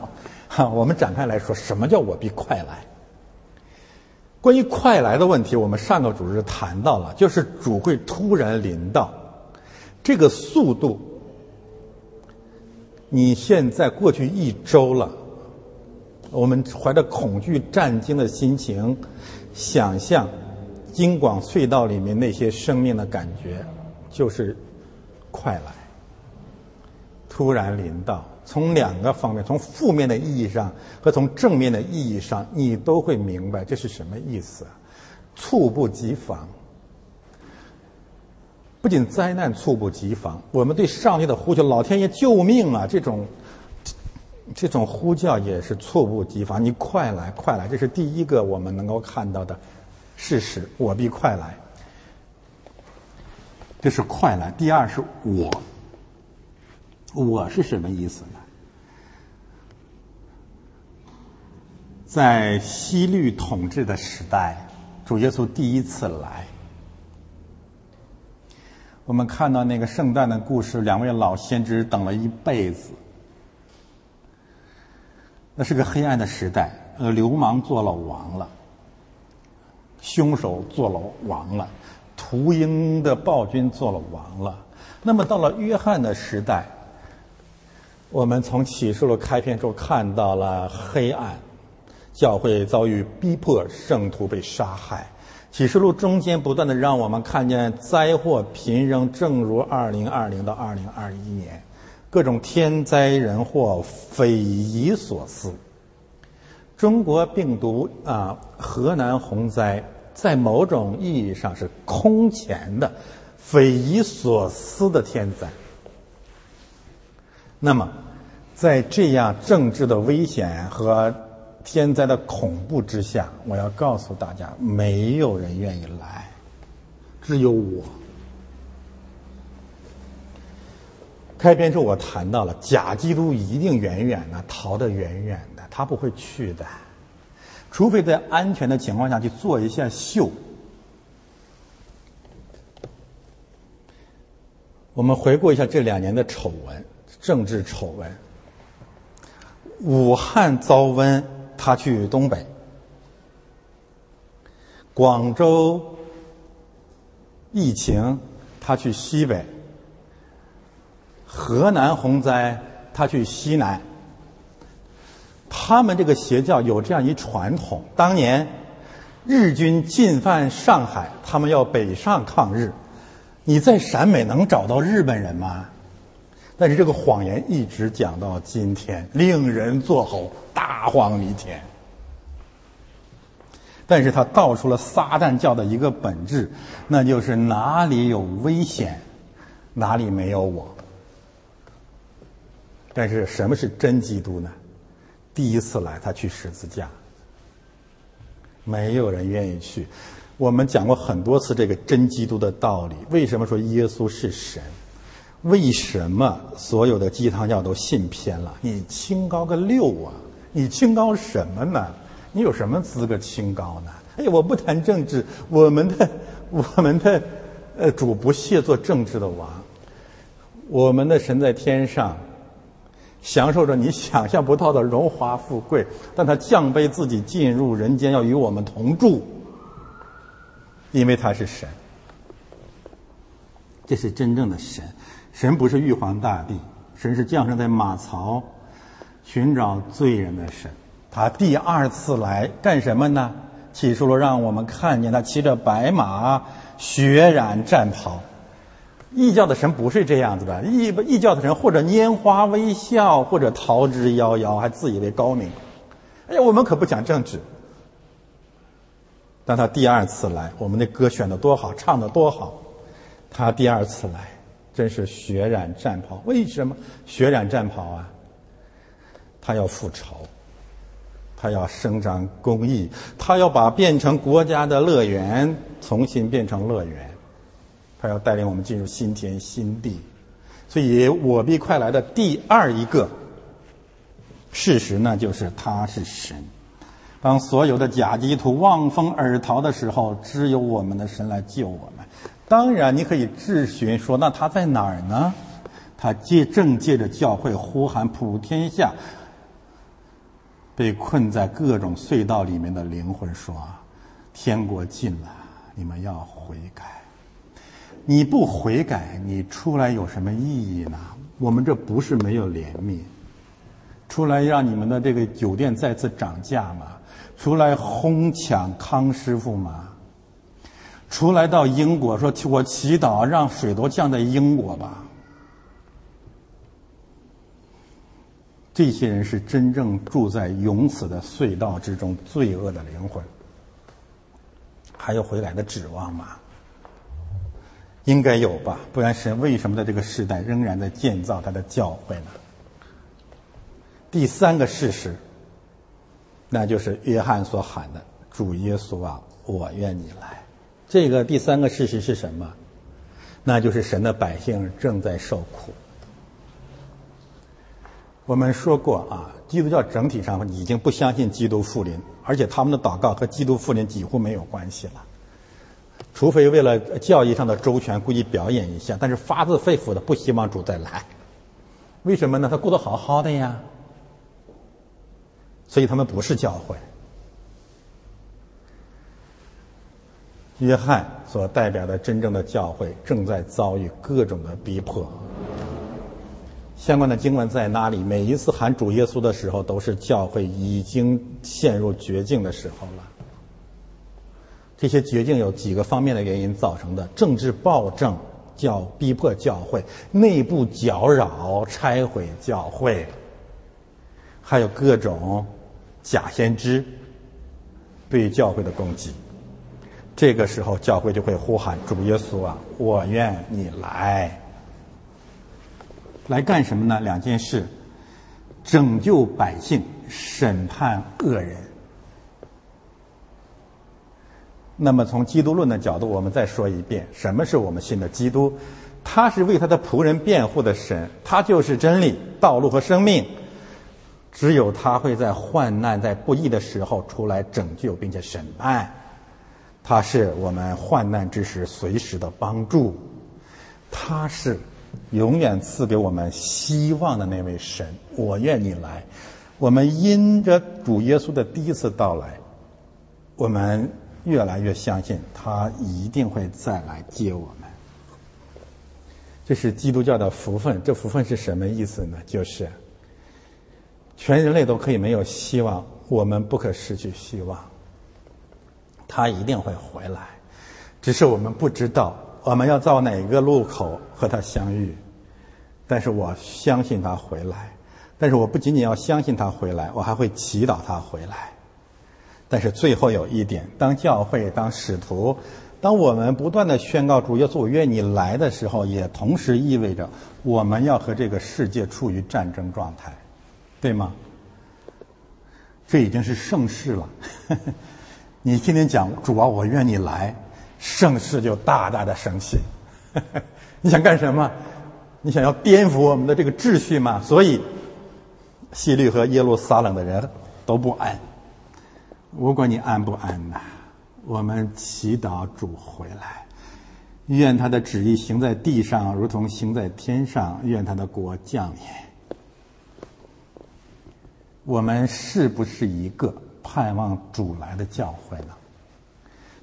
哈，我们展开来说，什么叫我必快来？关于快来的问题，我们上个主日谈到了，就是主会突然临到，这个速度。你现在过去一周了，我们怀着恐惧战惊的心情，想象金广隧道里面那些生命的感觉，就是快来，突然临到。从两个方面，从负面的意义上和从正面的意义上，你都会明白这是什么意思，猝不及防。不仅灾难猝不及防，我们对上帝的呼求“老天爷救命啊”这种这种呼叫也是猝不及防。你快来，快来！这是第一个我们能够看到的事实。我必快来，这是快来。第二是我，我是什么意思呢？在西律统治的时代，主耶稣第一次来。我们看到那个圣诞的故事，两位老先知等了一辈子。那是个黑暗的时代，呃，流氓做了王了，凶手做了王了，屠鹰的暴君做了王了。那么到了约翰的时代，我们从启示录开篇中看到了黑暗，教会遭遇逼迫，圣徒被杀害。启示录中间不断的让我们看见灾祸频仍，正如二零二零到二零二一年，各种天灾人祸匪夷所思。中国病毒啊，河南洪灾，在某种意义上是空前的、匪夷所思的天灾。那么，在这样政治的危险和。天灾的恐怖之下，我要告诉大家，没有人愿意来，只有我。开篇时我谈到了假基督一定远远的逃得远远的，他不会去的，除非在安全的情况下去做一下秀。我们回顾一下这两年的丑闻，政治丑闻，武汉遭瘟。他去东北，广州疫情他去西北；河南洪灾，他去西南。他们这个邪教有这样一传统：当年日军进犯上海，他们要北上抗日。你在陕美能找到日本人吗？但是这个谎言一直讲到今天，令人作呕，大荒弥天。但是他道出了撒旦教的一个本质，那就是哪里有危险，哪里没有我。但是什么是真基督呢？第一次来，他去十字架，没有人愿意去。我们讲过很多次这个真基督的道理。为什么说耶稣是神？为什么所有的鸡汤教都信偏了？你清高个六啊！你清高什么呢？你有什么资格清高呢？哎呀，我不谈政治，我们的 我们的呃主不屑做政治的王，我们的神在天上。享受着你想象不到的荣华富贵，但他降卑自己进入人间，要与我们同住，因为他是神。这是真正的神，神不是玉皇大帝，神是降生在马槽，寻找罪人的神。他第二次来干什么呢？起初了，让我们看见他骑着白马，血染战袍。异教的神不是这样子的，异异教的神或者拈花微笑，或者逃之夭夭，还自以为高明。哎呀，我们可不讲政治。当他第二次来，我们的歌选的多好，唱的多好。他第二次来，真是血染战袍。为什么血染战袍啊？他要复仇，他要伸张公义，他要把变成国家的乐园重新变成乐园。他要带领我们进入新天新地，所以我必快来的第二一个事实呢，就是他是神。当所有的假基督望风而逃的时候，只有我们的神来救我们。当然，你可以质询说，那他在哪儿呢？他借正借着教会呼喊普天下被困在各种隧道里面的灵魂说：“天国近了，你们要悔改。”你不悔改，你出来有什么意义呢？我们这不是没有怜悯，出来让你们的这个酒店再次涨价吗？出来哄抢康师傅吗？出来到英国说，我祈祷让水都降在英国吧。这些人是真正住在永死的隧道之中，罪恶的灵魂，还有回来的指望吗？应该有吧，不然神为什么在这个时代仍然在建造他的教会呢？第三个事实，那就是约翰所喊的：“主耶稣啊，我愿你来。”这个第三个事实是什么？那就是神的百姓正在受苦。我们说过啊，基督教整体上已经不相信基督复临，而且他们的祷告和基督复临几乎没有关系了。除非为了教义上的周全，故意表演一下，但是发自肺腑的不希望主再来。为什么呢？他过得好好的呀，所以他们不是教会。约翰所代表的真正的教会正在遭遇各种的逼迫。相关的经文在哪里？每一次喊主耶稣的时候，都是教会已经陷入绝境的时候了。这些绝境有几个方面的原因造成的：政治暴政叫逼迫教会，内部搅扰拆毁教会，还有各种假先知对教会的攻击。这个时候，教会就会呼喊主耶稣啊，我愿你来，来干什么呢？两件事：拯救百姓，审判恶人。那么，从基督论的角度，我们再说一遍：什么是我们信的基督？他是为他的仆人辩护的神，他就是真理、道路和生命。只有他会在患难、在不义的时候出来拯救，并且审判。他是我们患难之时随时的帮助。他是永远赐给我们希望的那位神。我愿你来。我们因着主耶稣的第一次到来，我们。越来越相信他一定会再来接我们。这是基督教的福分。这福分是什么意思呢？就是全人类都可以没有希望，我们不可失去希望。他一定会回来，只是我们不知道我们要到哪个路口和他相遇。但是我相信他回来，但是我不仅仅要相信他回来，我还会祈祷他回来。但是最后有一点，当教会、当使徒。当我们不断的宣告主耶稣，我愿你来的时候，也同时意味着我们要和这个世界处于战争状态，对吗？这已经是盛世了。呵呵你天天讲主啊，我愿你来，盛世就大大的生气。你想干什么？你想要颠覆我们的这个秩序吗？所以，西律和耶路撒冷的人都不安。不管你安不安呐？我们祈祷主回来，愿他的旨意行在地上，如同行在天上。愿他的国降临。我们是不是一个盼望主来的教会呢？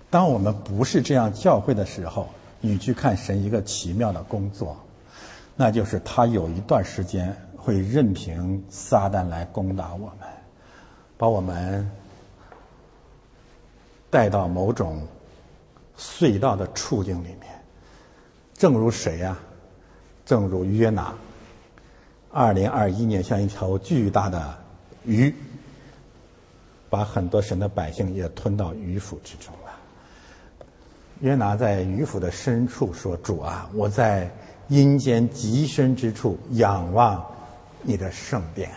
当我们不是这样教会的时候，你去看神一个奇妙的工作，那就是他有一段时间会任凭撒旦来攻打我们，把我们。带到某种隧道的处境里面，正如谁呀？正如约拿，二零二一年像一条巨大的鱼，把很多神的百姓也吞到鱼腹之中了。约拿在鱼腹的深处说：“主啊，我在阴间极深之处仰望你的圣殿。”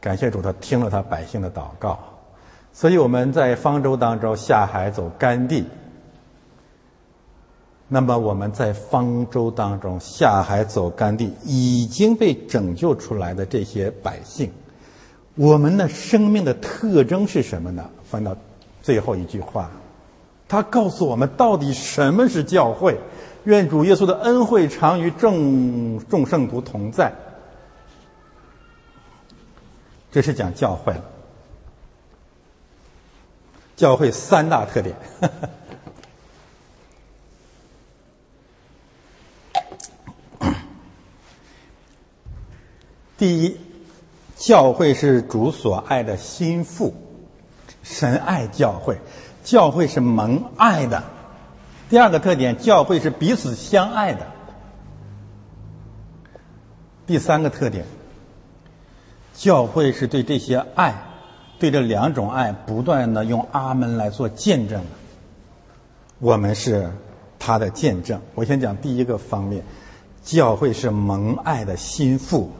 感谢主，他听了他百姓的祷告。所以我们在方舟当中下海走干地，那么我们在方舟当中下海走干地已经被拯救出来的这些百姓，我们的生命的特征是什么呢？翻到最后一句话，他告诉我们到底什么是教会。愿主耶稣的恩惠常与众众圣徒同在。这是讲教会了。教会三大特点。第一，教会是主所爱的心腹，神爱教会，教会是蒙爱的。第二个特点，教会是彼此相爱的。第三个特点，教会是对这些爱。对这两种爱不断的用阿门来做见证，我们是他的见证。我先讲第一个方面，教会是蒙爱的心腹。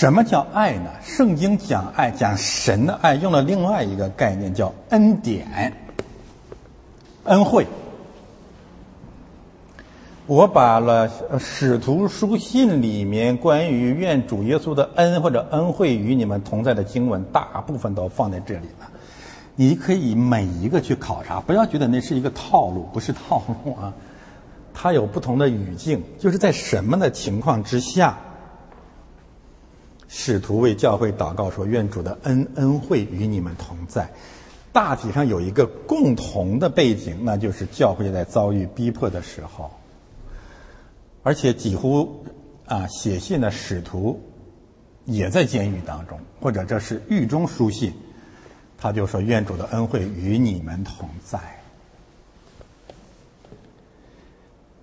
什么叫爱呢？圣经讲爱，讲神的爱，用了另外一个概念叫恩典、恩惠。我把了使徒书信里面关于愿主耶稣的恩或者恩惠与你们同在的经文，大部分都放在这里了。你可以每一个去考察，不要觉得那是一个套路，不是套路啊。它有不同的语境，就是在什么的情况之下，使徒为教会祷告说：“愿主的恩恩惠与你们同在。”大体上有一个共同的背景，那就是教会在遭遇逼迫的时候。而且几乎啊，写信的使徒也在监狱当中，或者这是狱中书信，他就说：“愿主的恩惠与你们同在。”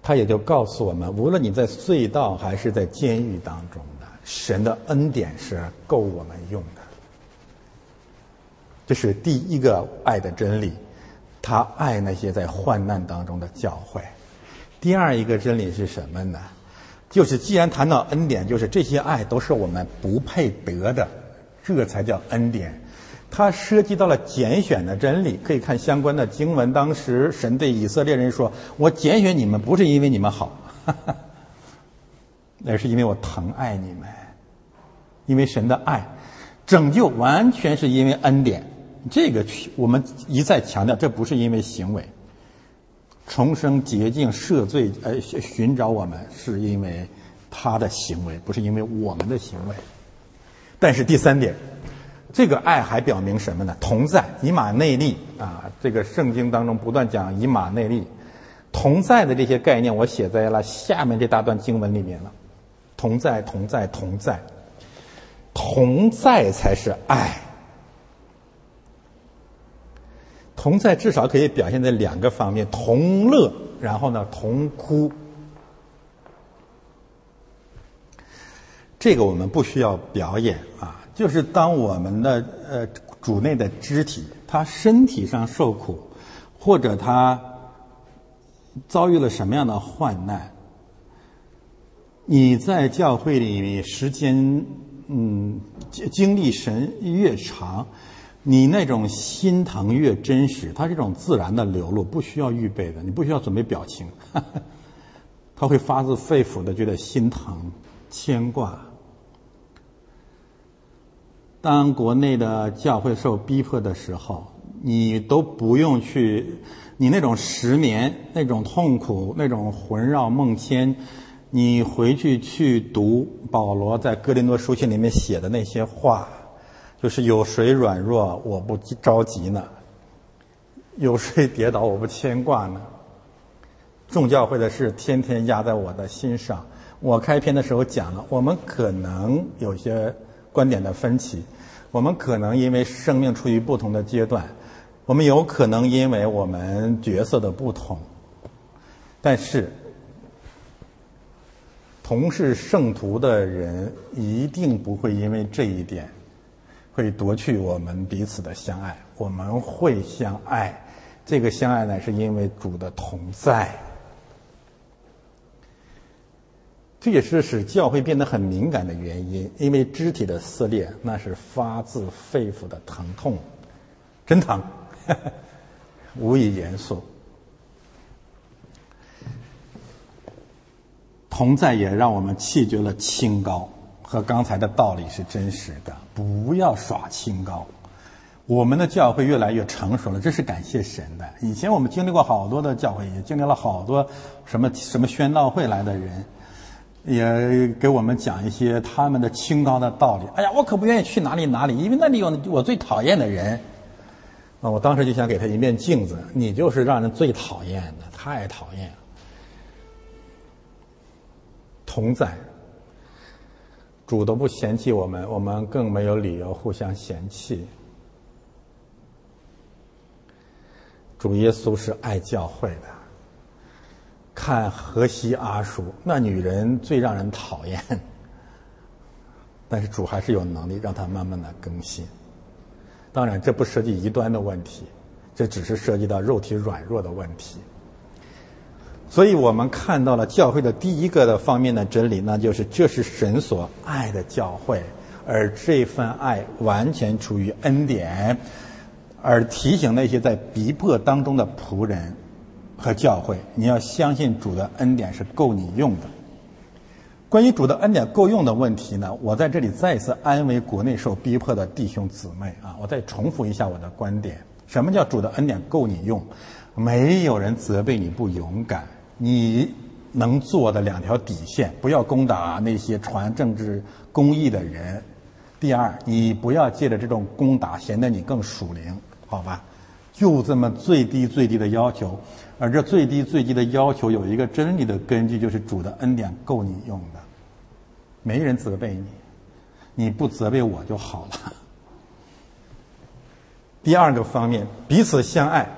他也就告诉我们，无论你在隧道还是在监狱当中，神的恩典是够我们用的。这是第一个爱的真理，他爱那些在患难当中的教会。第二一个真理是什么呢？就是既然谈到恩典，就是这些爱都是我们不配得的，这才叫恩典。它涉及到了拣选的真理，可以看相关的经文。当时神对以色列人说：“我拣选你们，不是因为你们好，那是因为我疼爱你们。因为神的爱，拯救完全是因为恩典。这个我们一再强调，这不是因为行为。”重生洁净赦罪，呃，寻找我们是因为他的行为，不是因为我们的行为。但是第三点，这个爱还表明什么呢？同在以马内利啊，这个圣经当中不断讲以马内利，同在的这些概念，我写在了下面这大段经文里面了。同在，同在，同在，同在才是爱。同在至少可以表现在两个方面：同乐，然后呢，同哭。这个我们不需要表演啊，就是当我们的呃主内的肢体，他身体上受苦，或者他遭遇了什么样的患难，你在教会里时间嗯经历神越长。你那种心疼越真实，它这种自然的流露，不需要预备的，你不需要准备表情，他会发自肺腑的觉得心疼、牵挂。当国内的教会受逼迫的时候，你都不用去，你那种失眠、那种痛苦、那种魂绕梦牵，你回去去读保罗在哥林多书信里面写的那些话。就是有谁软弱，我不着急呢；有谁跌倒，我不牵挂呢。众教会的事天天压在我的心上。我开篇的时候讲了，我们可能有些观点的分歧，我们可能因为生命处于不同的阶段，我们有可能因为我们角色的不同，但是同是圣徒的人一定不会因为这一点。会夺去我们彼此的相爱，我们会相爱。这个相爱呢，是因为主的同在。这也是使教会变得很敏感的原因，因为肢体的撕裂，那是发自肺腑的疼痛，真疼，无以言说。同在也让我们弃绝了清高。和刚才的道理是真实的，不要耍清高。我们的教会越来越成熟了，这是感谢神的。以前我们经历过好多的教会，也经历了好多什么什么宣道会来的人，也给我们讲一些他们的清高的道理。哎呀，我可不愿意去哪里哪里，因为那里有我最讨厌的人。啊，我当时就想给他一面镜子，你就是让人最讨厌的，太讨厌了。同在。主都不嫌弃我们，我们更没有理由互相嫌弃。主耶稣是爱教会的。看荷西阿叔，那女人最让人讨厌，但是主还是有能力让她慢慢的更新。当然，这不涉及异端的问题，这只是涉及到肉体软弱的问题。所以我们看到了教会的第一个的方面的真理，那就是这是神所爱的教会，而这份爱完全出于恩典，而提醒那些在逼迫当中的仆人和教会，你要相信主的恩典是够你用的。关于主的恩典够用的问题呢，我在这里再一次安慰国内受逼迫的弟兄姊妹啊，我再重复一下我的观点：什么叫主的恩典够你用？没有人责备你不勇敢。你能做的两条底线：不要攻打那些传政治公义的人；第二，你不要借着这种攻打显得你更属灵，好吧？就这么最低最低的要求，而这最低最低的要求有一个真理的根据，就是主的恩典够你用的，没人责备你，你不责备我就好了。第二个方面，彼此相爱。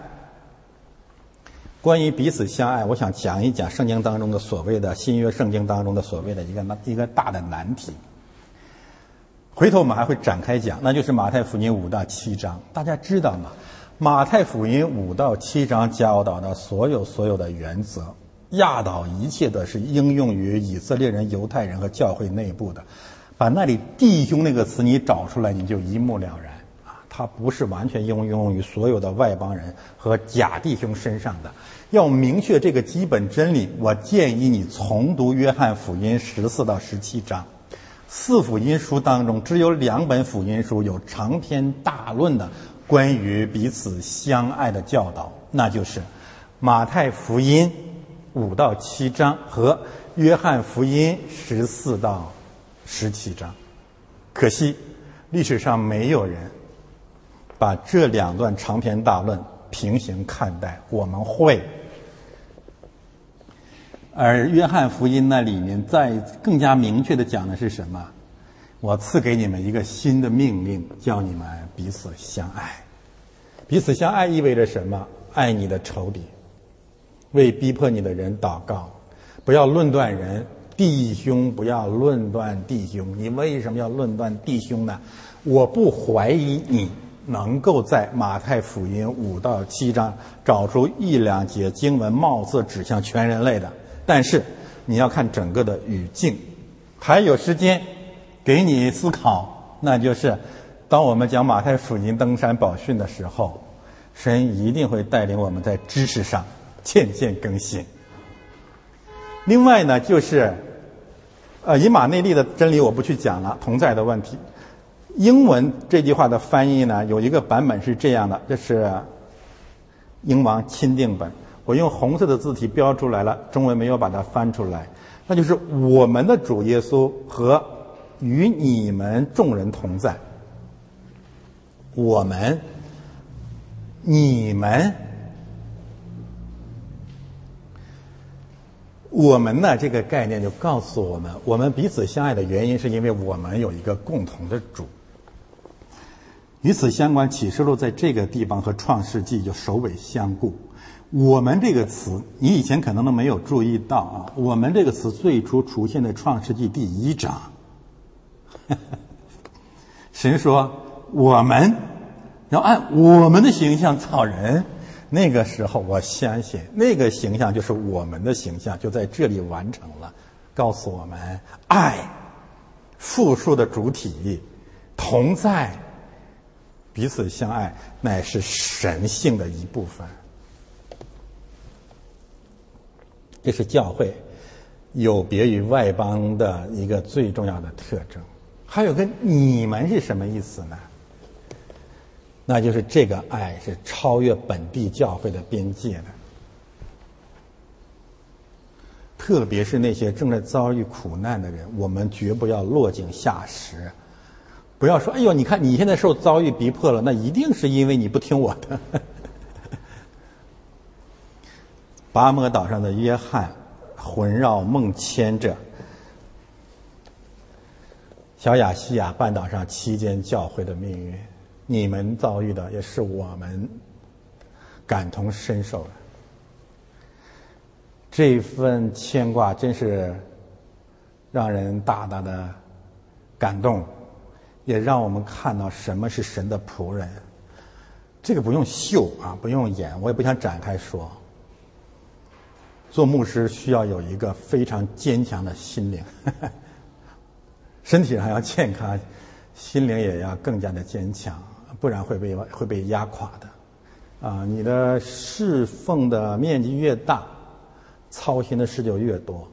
关于彼此相爱，我想讲一讲圣经当中的所谓的新约圣经当中的所谓的一个一个大的难题。回头我们还会展开讲，那就是马太福音五到七章。大家知道吗？马太福音五到七章教导的所有所有的原则，压倒一切的是应用于以色列人、犹太人和教会内部的。把那里“弟兄”那个词你找出来，你就一目了然。它不是完全应用于所有的外邦人和假弟兄身上的。要明确这个基本真理，我建议你重读约翰福音十四到十七章。四福音书当中只有两本福音书有长篇大论的关于彼此相爱的教导，那就是马太福音五到七章和约翰福音十四到十七章。可惜历史上没有人。把这两段长篇大论平行看待，我们会而约翰福音那里面再更加明确的讲的是什么？我赐给你们一个新的命令，叫你们彼此相爱。彼此相爱意味着什么？爱你的仇敌，为逼迫你的人祷告，不要论断人。弟兄，不要论断弟兄。你为什么要论断弟兄呢？我不怀疑你能够在马太福音五到七章找出一两节经文，貌似指向全人类的。但是你要看整个的语境。还有时间给你思考，那就是当我们讲马太福音登山宝训的时候，神一定会带领我们在知识上渐渐更新。另外呢，就是。呃，以马内利的真理我不去讲了，同在的问题。英文这句话的翻译呢，有一个版本是这样的，这是英王钦定本，我用红色的字体标出来了，中文没有把它翻出来。那就是我们的主耶稣和与你们众人同在，我们、你们。我们呢？这个概念就告诉我们，我们彼此相爱的原因，是因为我们有一个共同的主。与此相关，《启示录》在这个地方和《创世纪》就首尾相顾。我们这个词，你以前可能都没有注意到啊。我们这个词最初出现在《创世纪》第一章。神说：“我们要按我们的形象造人。”那个时候，我相信那个形象就是我们的形象，就在这里完成了，告诉我们爱复数的主体同在，彼此相爱乃是神性的一部分。这是教会有别于外邦的一个最重要的特征。还有个你们是什么意思呢？那就是这个爱是超越本地教会的边界的，特别是那些正在遭遇苦难的人，我们绝不要落井下石，不要说：“哎呦，你看你现在受遭遇逼迫了，那一定是因为你不听我的。”拔摩岛上的约翰魂绕梦牵着小亚细亚半岛上期间教会的命运。你们遭遇的也是我们感同身受的，这份牵挂真是让人大大的感动，也让我们看到什么是神的仆人。这个不用秀啊，不用演，我也不想展开说。做牧师需要有一个非常坚强的心灵，身体上要健康，心灵也要更加的坚强。不然会被会被压垮的，啊！你的侍奉的面积越大，操心的事就越多。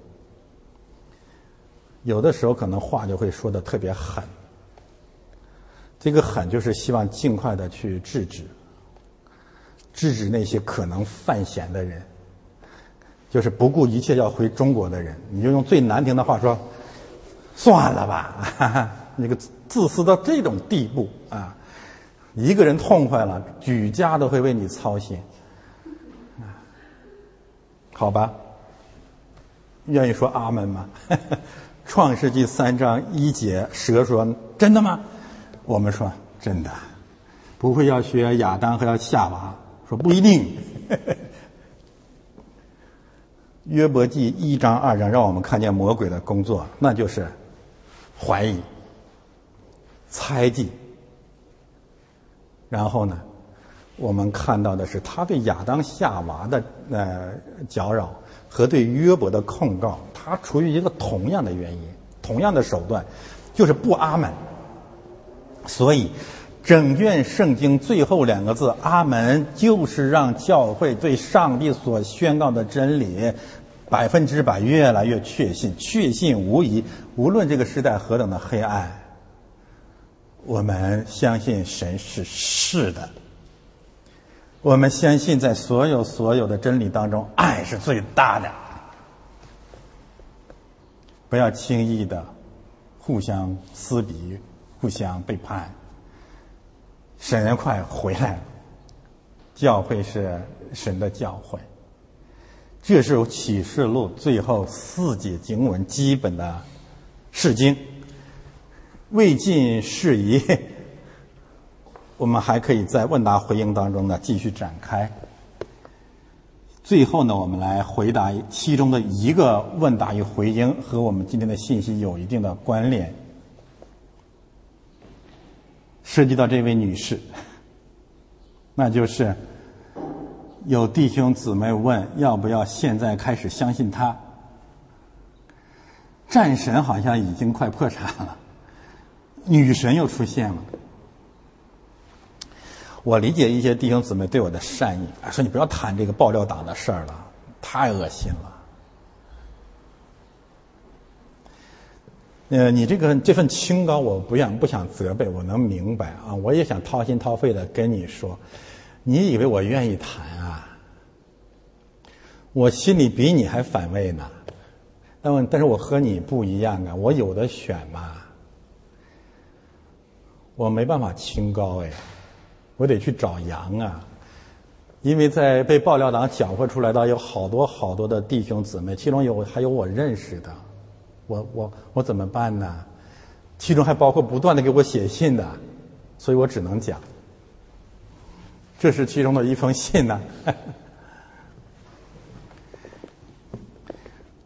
有的时候可能话就会说的特别狠，这个狠就是希望尽快的去制止，制止那些可能犯险的人，就是不顾一切要回中国的人。你就用最难听的话说，算了吧，哈哈那个自私到这种地步啊！一个人痛快了，举家都会为你操心，好吧？愿意说阿门吗？创世纪三章一节，蛇说：“真的吗？”我们说：“真的。”不会要学亚当和要夏娃说不一定。约伯记一章二章让我们看见魔鬼的工作，那就是怀疑、猜忌。然后呢，我们看到的是他对亚当夏娃的呃搅扰和对约伯的控告，他出于一个同样的原因，同样的手段，就是不阿门。所以，整卷圣经最后两个字“阿门”，就是让教会对上帝所宣告的真理百分之百越来越确信，确信无疑。无论这个时代何等的黑暗。我们相信神是是的，我们相信在所有所有的真理当中，爱是最大的。不要轻易的互相撕逼、互相背叛。神快回来了，教会是神的教会，这是启示录最后四节经文基本的释经。未尽事宜，我们还可以在问答回应当中呢继续展开。最后呢，我们来回答其中的一个问答与回应，和我们今天的信息有一定的关联，涉及到这位女士，那就是。有弟兄姊妹问：要不要现在开始相信他？战神好像已经快破产了，女神又出现了。我理解一些弟兄姊妹对我的善意，说你不要谈这个爆料党的事儿了，太恶心了。呃，你这个这份清高，我不愿不想责备，我能明白啊，我也想掏心掏肺的跟你说。你以为我愿意谈啊？我心里比你还反胃呢。那么，但是我和你不一样啊，我有的选嘛。我没办法清高哎，我得去找羊啊。因为在被爆料党搅和出来的有好多好多的弟兄姊妹，其中有还有我认识的，我我我怎么办呢？其中还包括不断的给我写信的，所以我只能讲。这是其中的一封信呢。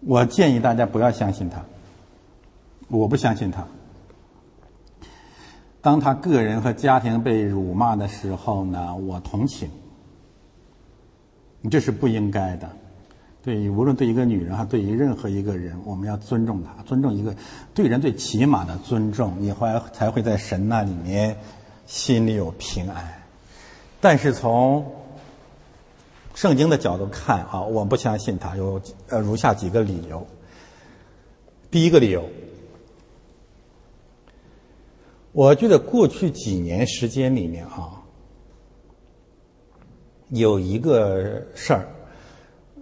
我建议大家不要相信他，我不相信他。当他个人和家庭被辱骂的时候呢，我同情。这是不应该的。对于无论对一个女人还对于任何一个人，我们要尊重她，尊重一个对人最起码的尊重，你会才会在神那里面心里有平安。但是从圣经的角度看啊，我不相信他有呃如下几个理由。第一个理由，我觉得过去几年时间里面啊，有一个事儿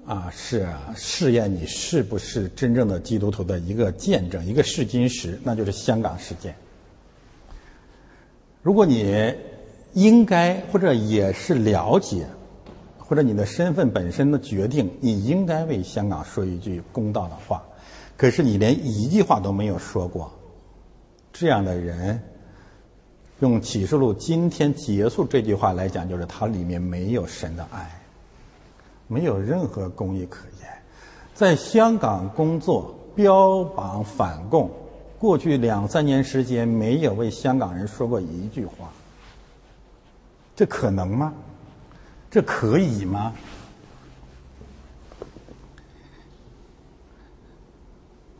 啊是啊试验你是不是真正的基督徒的一个见证，一个试金石，那就是香港事件。如果你应该或者也是了解，或者你的身份本身的决定，你应该为香港说一句公道的话。可是你连一句话都没有说过，这样的人，用启示录今天结束这句话来讲，就是他里面没有神的爱，没有任何公义可言。在香港工作，标榜反共，过去两三年时间没有为香港人说过一句话。这可能吗？这可以吗？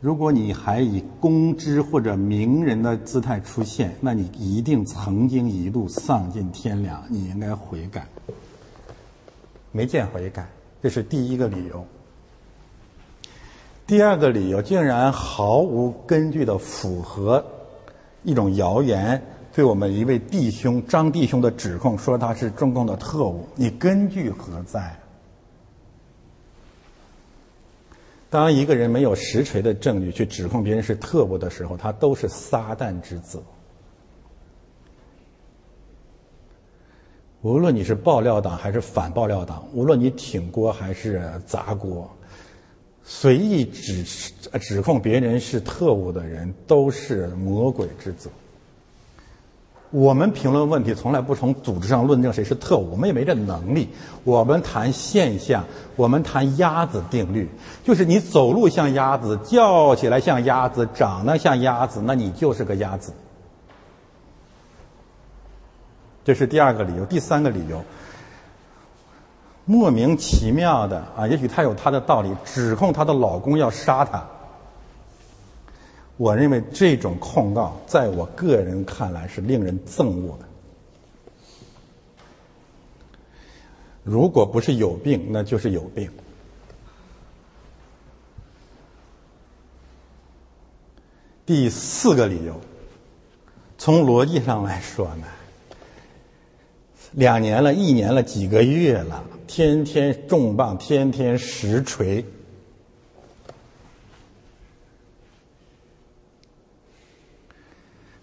如果你还以公知或者名人的姿态出现，那你一定曾经一度丧尽天良，你应该悔改。没见悔改，这是第一个理由。第二个理由，竟然毫无根据的符合一种谣言。对我们一位弟兄张弟兄的指控，说他是中共的特务，你根据何在？当一个人没有实锤的证据去指控别人是特务的时候，他都是撒旦之子。无论你是爆料党还是反爆料党，无论你挺锅还是砸锅，随意指指控别人是特务的人，都是魔鬼之子。我们评论问题从来不从组织上论证谁是特务，我们也没这能力。我们谈现象，我们谈鸭子定律，就是你走路像鸭子，叫起来像鸭子，长得像鸭子，那你就是个鸭子。这是第二个理由，第三个理由，莫名其妙的啊，也许他有他的道理，指控她的老公要杀她。我认为这种控告，在我个人看来是令人憎恶的。如果不是有病，那就是有病。第四个理由，从逻辑上来说呢，两年了，一年了，几个月了，天天重磅，天天实锤。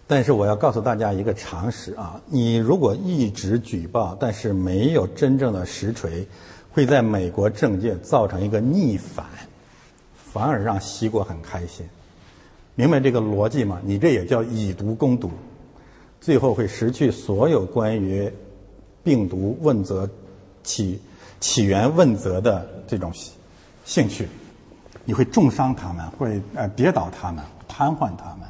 但是我要告诉大家一个常识啊，你如果一直举报，但是没有真正的实锤，会在美国政界造成一个逆反，反而让西国很开心。明白这个逻辑吗？你这也叫以毒攻毒，最后会失去所有关于病毒问责起起源问责的这种兴趣，你会重伤他们，会呃跌倒他们，瘫痪他们。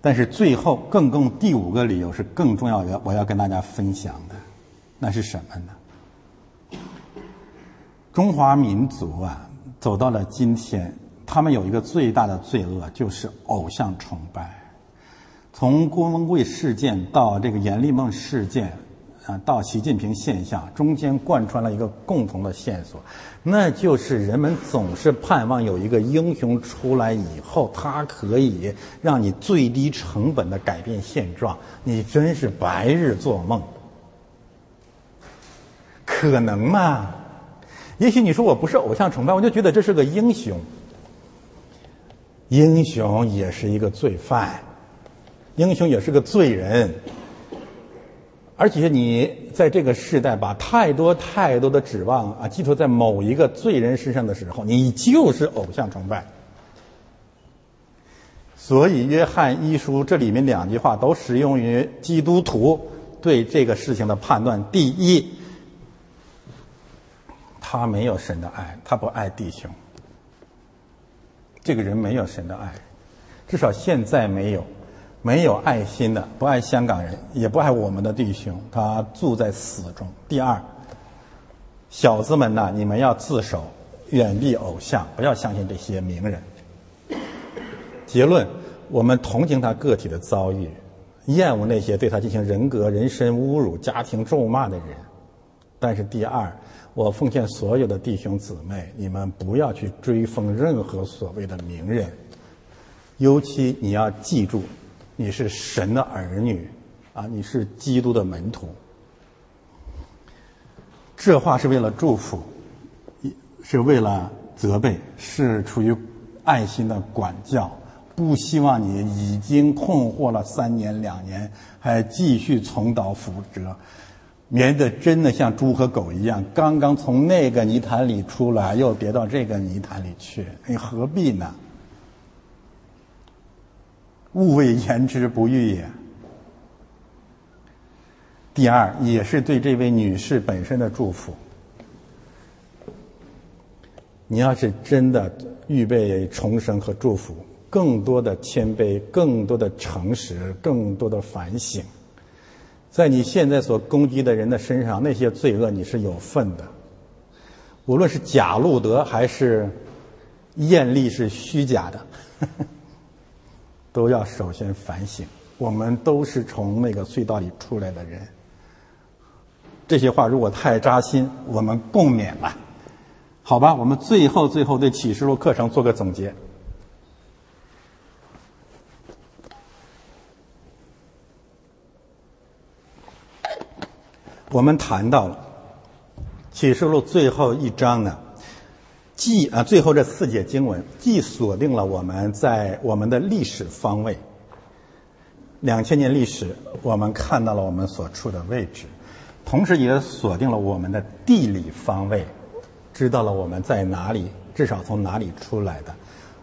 但是最后，更更第五个理由是更重要的，我要跟大家分享的，那是什么呢？中华民族啊，走到了今天，他们有一个最大的罪恶，就是偶像崇拜。从郭文贵事件到这个阎立梦事件。啊，到习近平现象中间贯穿了一个共同的线索，那就是人们总是盼望有一个英雄出来以后，他可以让你最低成本的改变现状。你真是白日做梦，可能吗？也许你说我不是偶像崇拜，我就觉得这是个英雄。英雄也是一个罪犯，英雄也是个罪人。而且你在这个时代把太多太多的指望啊寄托在某一个罪人身上的时候，你就是偶像崇拜。所以《约翰一书》这里面两句话都适用于基督徒对这个事情的判断：第一，他没有神的爱，他不爱弟兄。这个人没有神的爱，至少现在没有。没有爱心的，不爱香港人，也不爱我们的弟兄，他住在死中。第二，小子们呐，你们要自首，远离偶像，不要相信这些名人。结论：我们同情他个体的遭遇，厌恶那些对他进行人格、人身侮辱、家庭咒骂的人。但是第二，我奉劝所有的弟兄姊妹，你们不要去追封任何所谓的名人，尤其你要记住。你是神的儿女，啊，你是基督的门徒。这话是为了祝福，是为了责备，是出于爱心的管教，不希望你已经困惑了三年两年，还继续重蹈覆辙，免得真的像猪和狗一样，刚刚从那个泥潭里出来，又跌到这个泥潭里去，你何必呢？勿谓言之不预也。第二，也是对这位女士本身的祝福。你要是真的预备重生和祝福，更多的谦卑，更多的诚实，更多的反省，在你现在所攻击的人的身上，那些罪恶你是有份的。无论是假路德还是艳丽是虚假的。都要首先反省，我们都是从那个隧道里出来的人。这些话如果太扎心，我们共勉吧。好吧，我们最后最后对启示录课程做个总结。我们谈到了启示录最后一章呢。既啊，最后这四节经文既锁定了我们在我们的历史方位，两千年历史，我们看到了我们所处的位置，同时也锁定了我们的地理方位，知道了我们在哪里，至少从哪里出来的，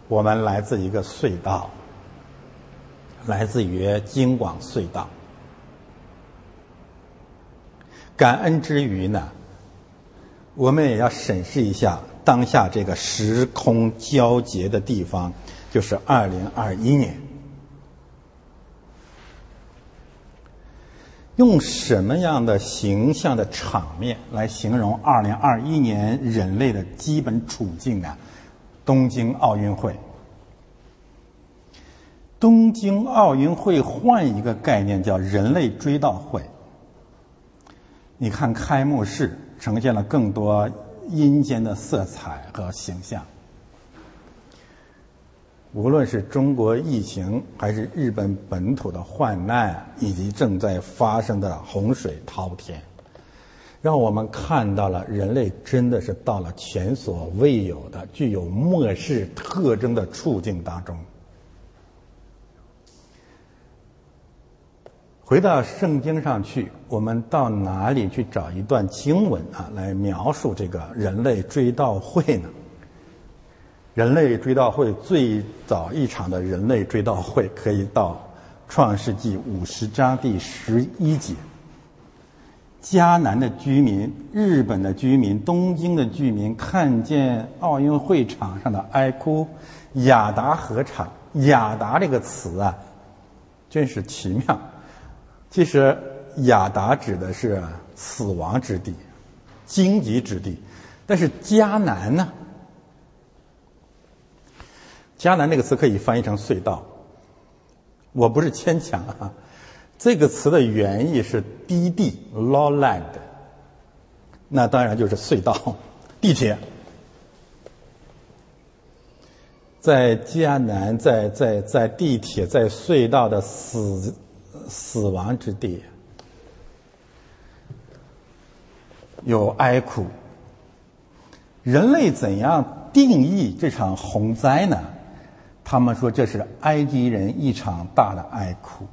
我们来自一个隧道，来自于京广隧道。感恩之余呢，我们也要审视一下。当下这个时空交接的地方，就是二零二一年。用什么样的形象的场面来形容二零二一年人类的基本处境呢？东京奥运会。东京奥运会换一个概念叫人类追悼会。你看开幕式呈现了更多。阴间的色彩和形象，无论是中国疫情，还是日本本土的患难，以及正在发生的洪水滔天，让我们看到了人类真的是到了前所未有的具有末世特征的处境当中。回到圣经上去，我们到哪里去找一段经文啊，来描述这个人类追悼会呢？人类追悼会最早一场的人类追悼会，可以到创世纪五十章第十一节。迦南的居民、日本的居民、东京的居民看见奥运会场上的哀哭，雅达河场，雅达这个词啊，真是奇妙。其实，雅达指的是死亡之地、荆棘之地，但是迦南呢？迦南这个词可以翻译成隧道。我不是牵强啊，这个词的原意是低地 （lowland），那当然就是隧道、地铁。在迦南，在在在地铁、在隧道的死。死亡之地，有哀哭。人类怎样定义这场洪灾呢？他们说这是埃及人一场大的哀哭。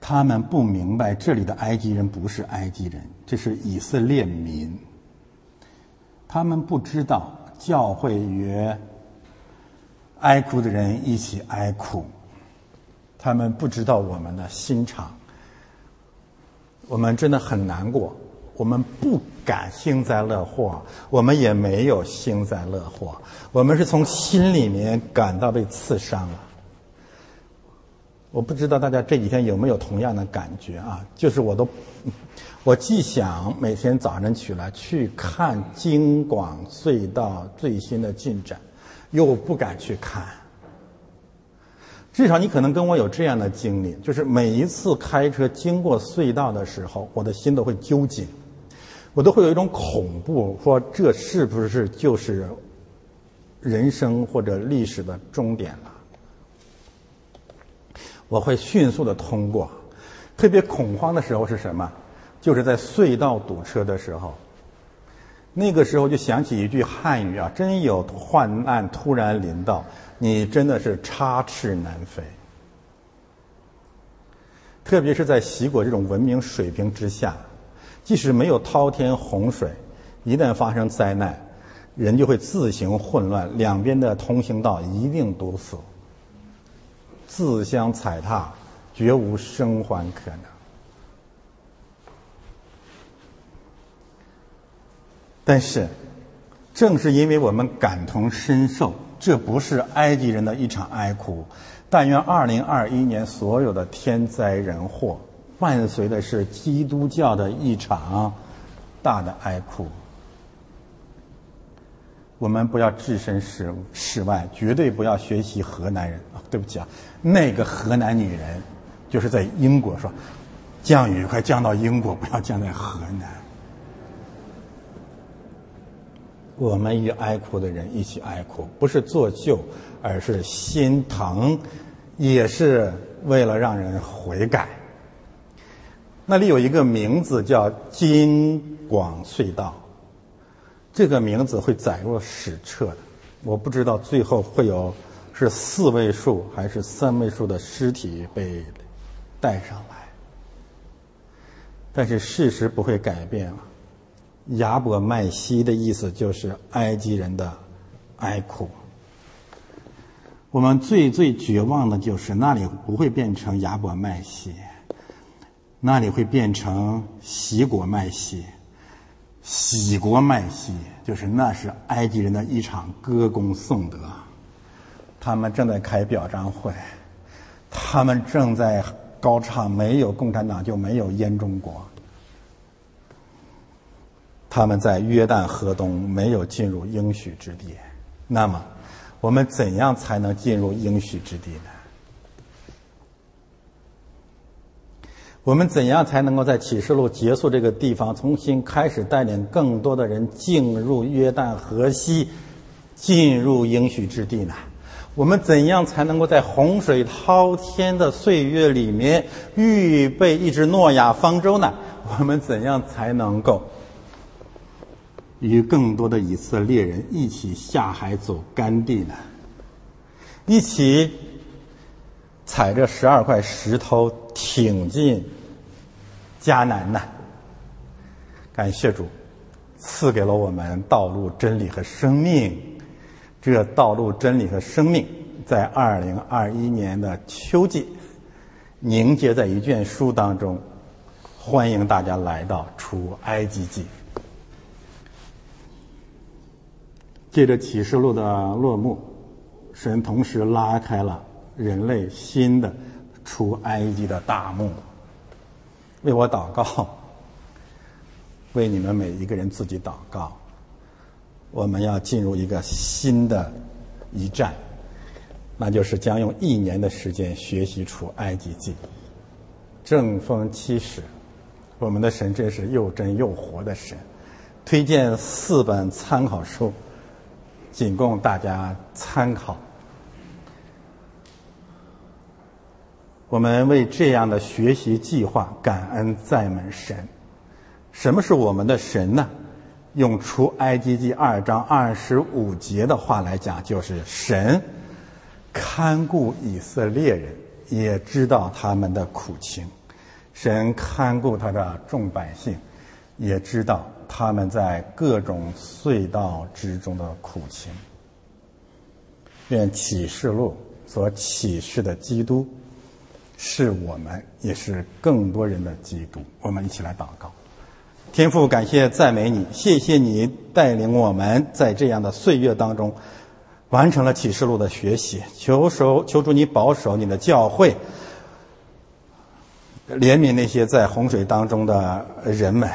他们不明白这里的埃及人不是埃及人，这是以色列民。他们不知道教会与哀哭的人一起哀哭。他们不知道我们的心肠，我们真的很难过，我们不敢幸灾乐祸，我们也没有幸灾乐祸，我们是从心里面感到被刺伤了。我不知道大家这几天有没有同样的感觉啊？就是我都，我既想每天早晨起来去看京广隧道最新的进展，又不敢去看。至少你可能跟我有这样的经历，就是每一次开车经过隧道的时候，我的心都会揪紧，我都会有一种恐怖，说这是不是就是人生或者历史的终点了？我会迅速的通过。特别恐慌的时候是什么？就是在隧道堵车的时候。那个时候就想起一句汉语啊，真有患难突然临到。你真的是插翅难飞，特别是在齐国这种文明水平之下，即使没有滔天洪水，一旦发生灾难，人就会自行混乱，两边的通行道一定堵死，自相踩踏，绝无生还可能。但是，正是因为我们感同身受。这不是埃及人的一场哀哭，但愿二零二一年所有的天灾人祸，伴随的是基督教的一场大的哀哭。我们不要置身事事外，绝对不要学习河南人啊！对不起啊，那个河南女人就是在英国说，降雨快降到英国，不要降在河南。我们与哀哭的人一起哀哭，不是作秀，而是心疼，也是为了让人悔改。那里有一个名字叫金广隧道，这个名字会载入史册的。我不知道最后会有是四位数还是三位数的尸体被带上来，但是事实不会改变了。亚伯麦西的意思就是埃及人的哀哭。我们最最绝望的就是那里不会变成亚伯麦西，那里会变成喜国麦西。喜国麦西就是那是埃及人的一场歌功颂德，他们正在开表彰会，他们正在高唱没有共产党就没有烟中国。他们在约旦河东没有进入应许之地，那么我们怎样才能进入应许之地呢？我们怎样才能够在启示录结束这个地方，重新开始带领更多的人进入约旦河西，进入应许之地呢？我们怎样才能够在洪水滔天的岁月里面预备一只诺亚方舟呢？我们怎样才能够？与更多的以色列人一起下海走干地呢？一起踩着十二块石头挺进迦南呐。感谢主，赐给了我们道路、真理和生命。这道路、真理和生命，在二零二一年的秋季，凝结在一卷书当中。欢迎大家来到出埃及记。借着启示录的落幕，神同时拉开了人类新的出埃及的大幕。为我祷告，为你们每一个人自己祷告。我们要进入一个新的一战，那就是将用一年的时间学习出埃及记。正风七十。我们的神真是又真又活的神，推荐四本参考书，仅供大家参考。我们为这样的学习计划感恩赞美神。什么是我们的神呢？用出埃及记二章二十五节的话来讲，就是神看顾以色列人，也知道他们的苦情。神看顾他的众百姓，也知道他们在各种隧道之中的苦情。愿启示录所启示的基督，是我们，也是更多人的基督。我们一起来祷告：天父，感谢赞美你，谢谢你带领我们在这样的岁月当中，完成了启示录的学习。求守，求主你保守你的教会。怜悯那些在洪水当中的人们，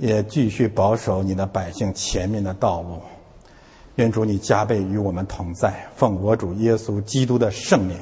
也继续保守你的百姓前面的道路。愿主你加倍与我们同在，奉我主耶稣基督的圣名。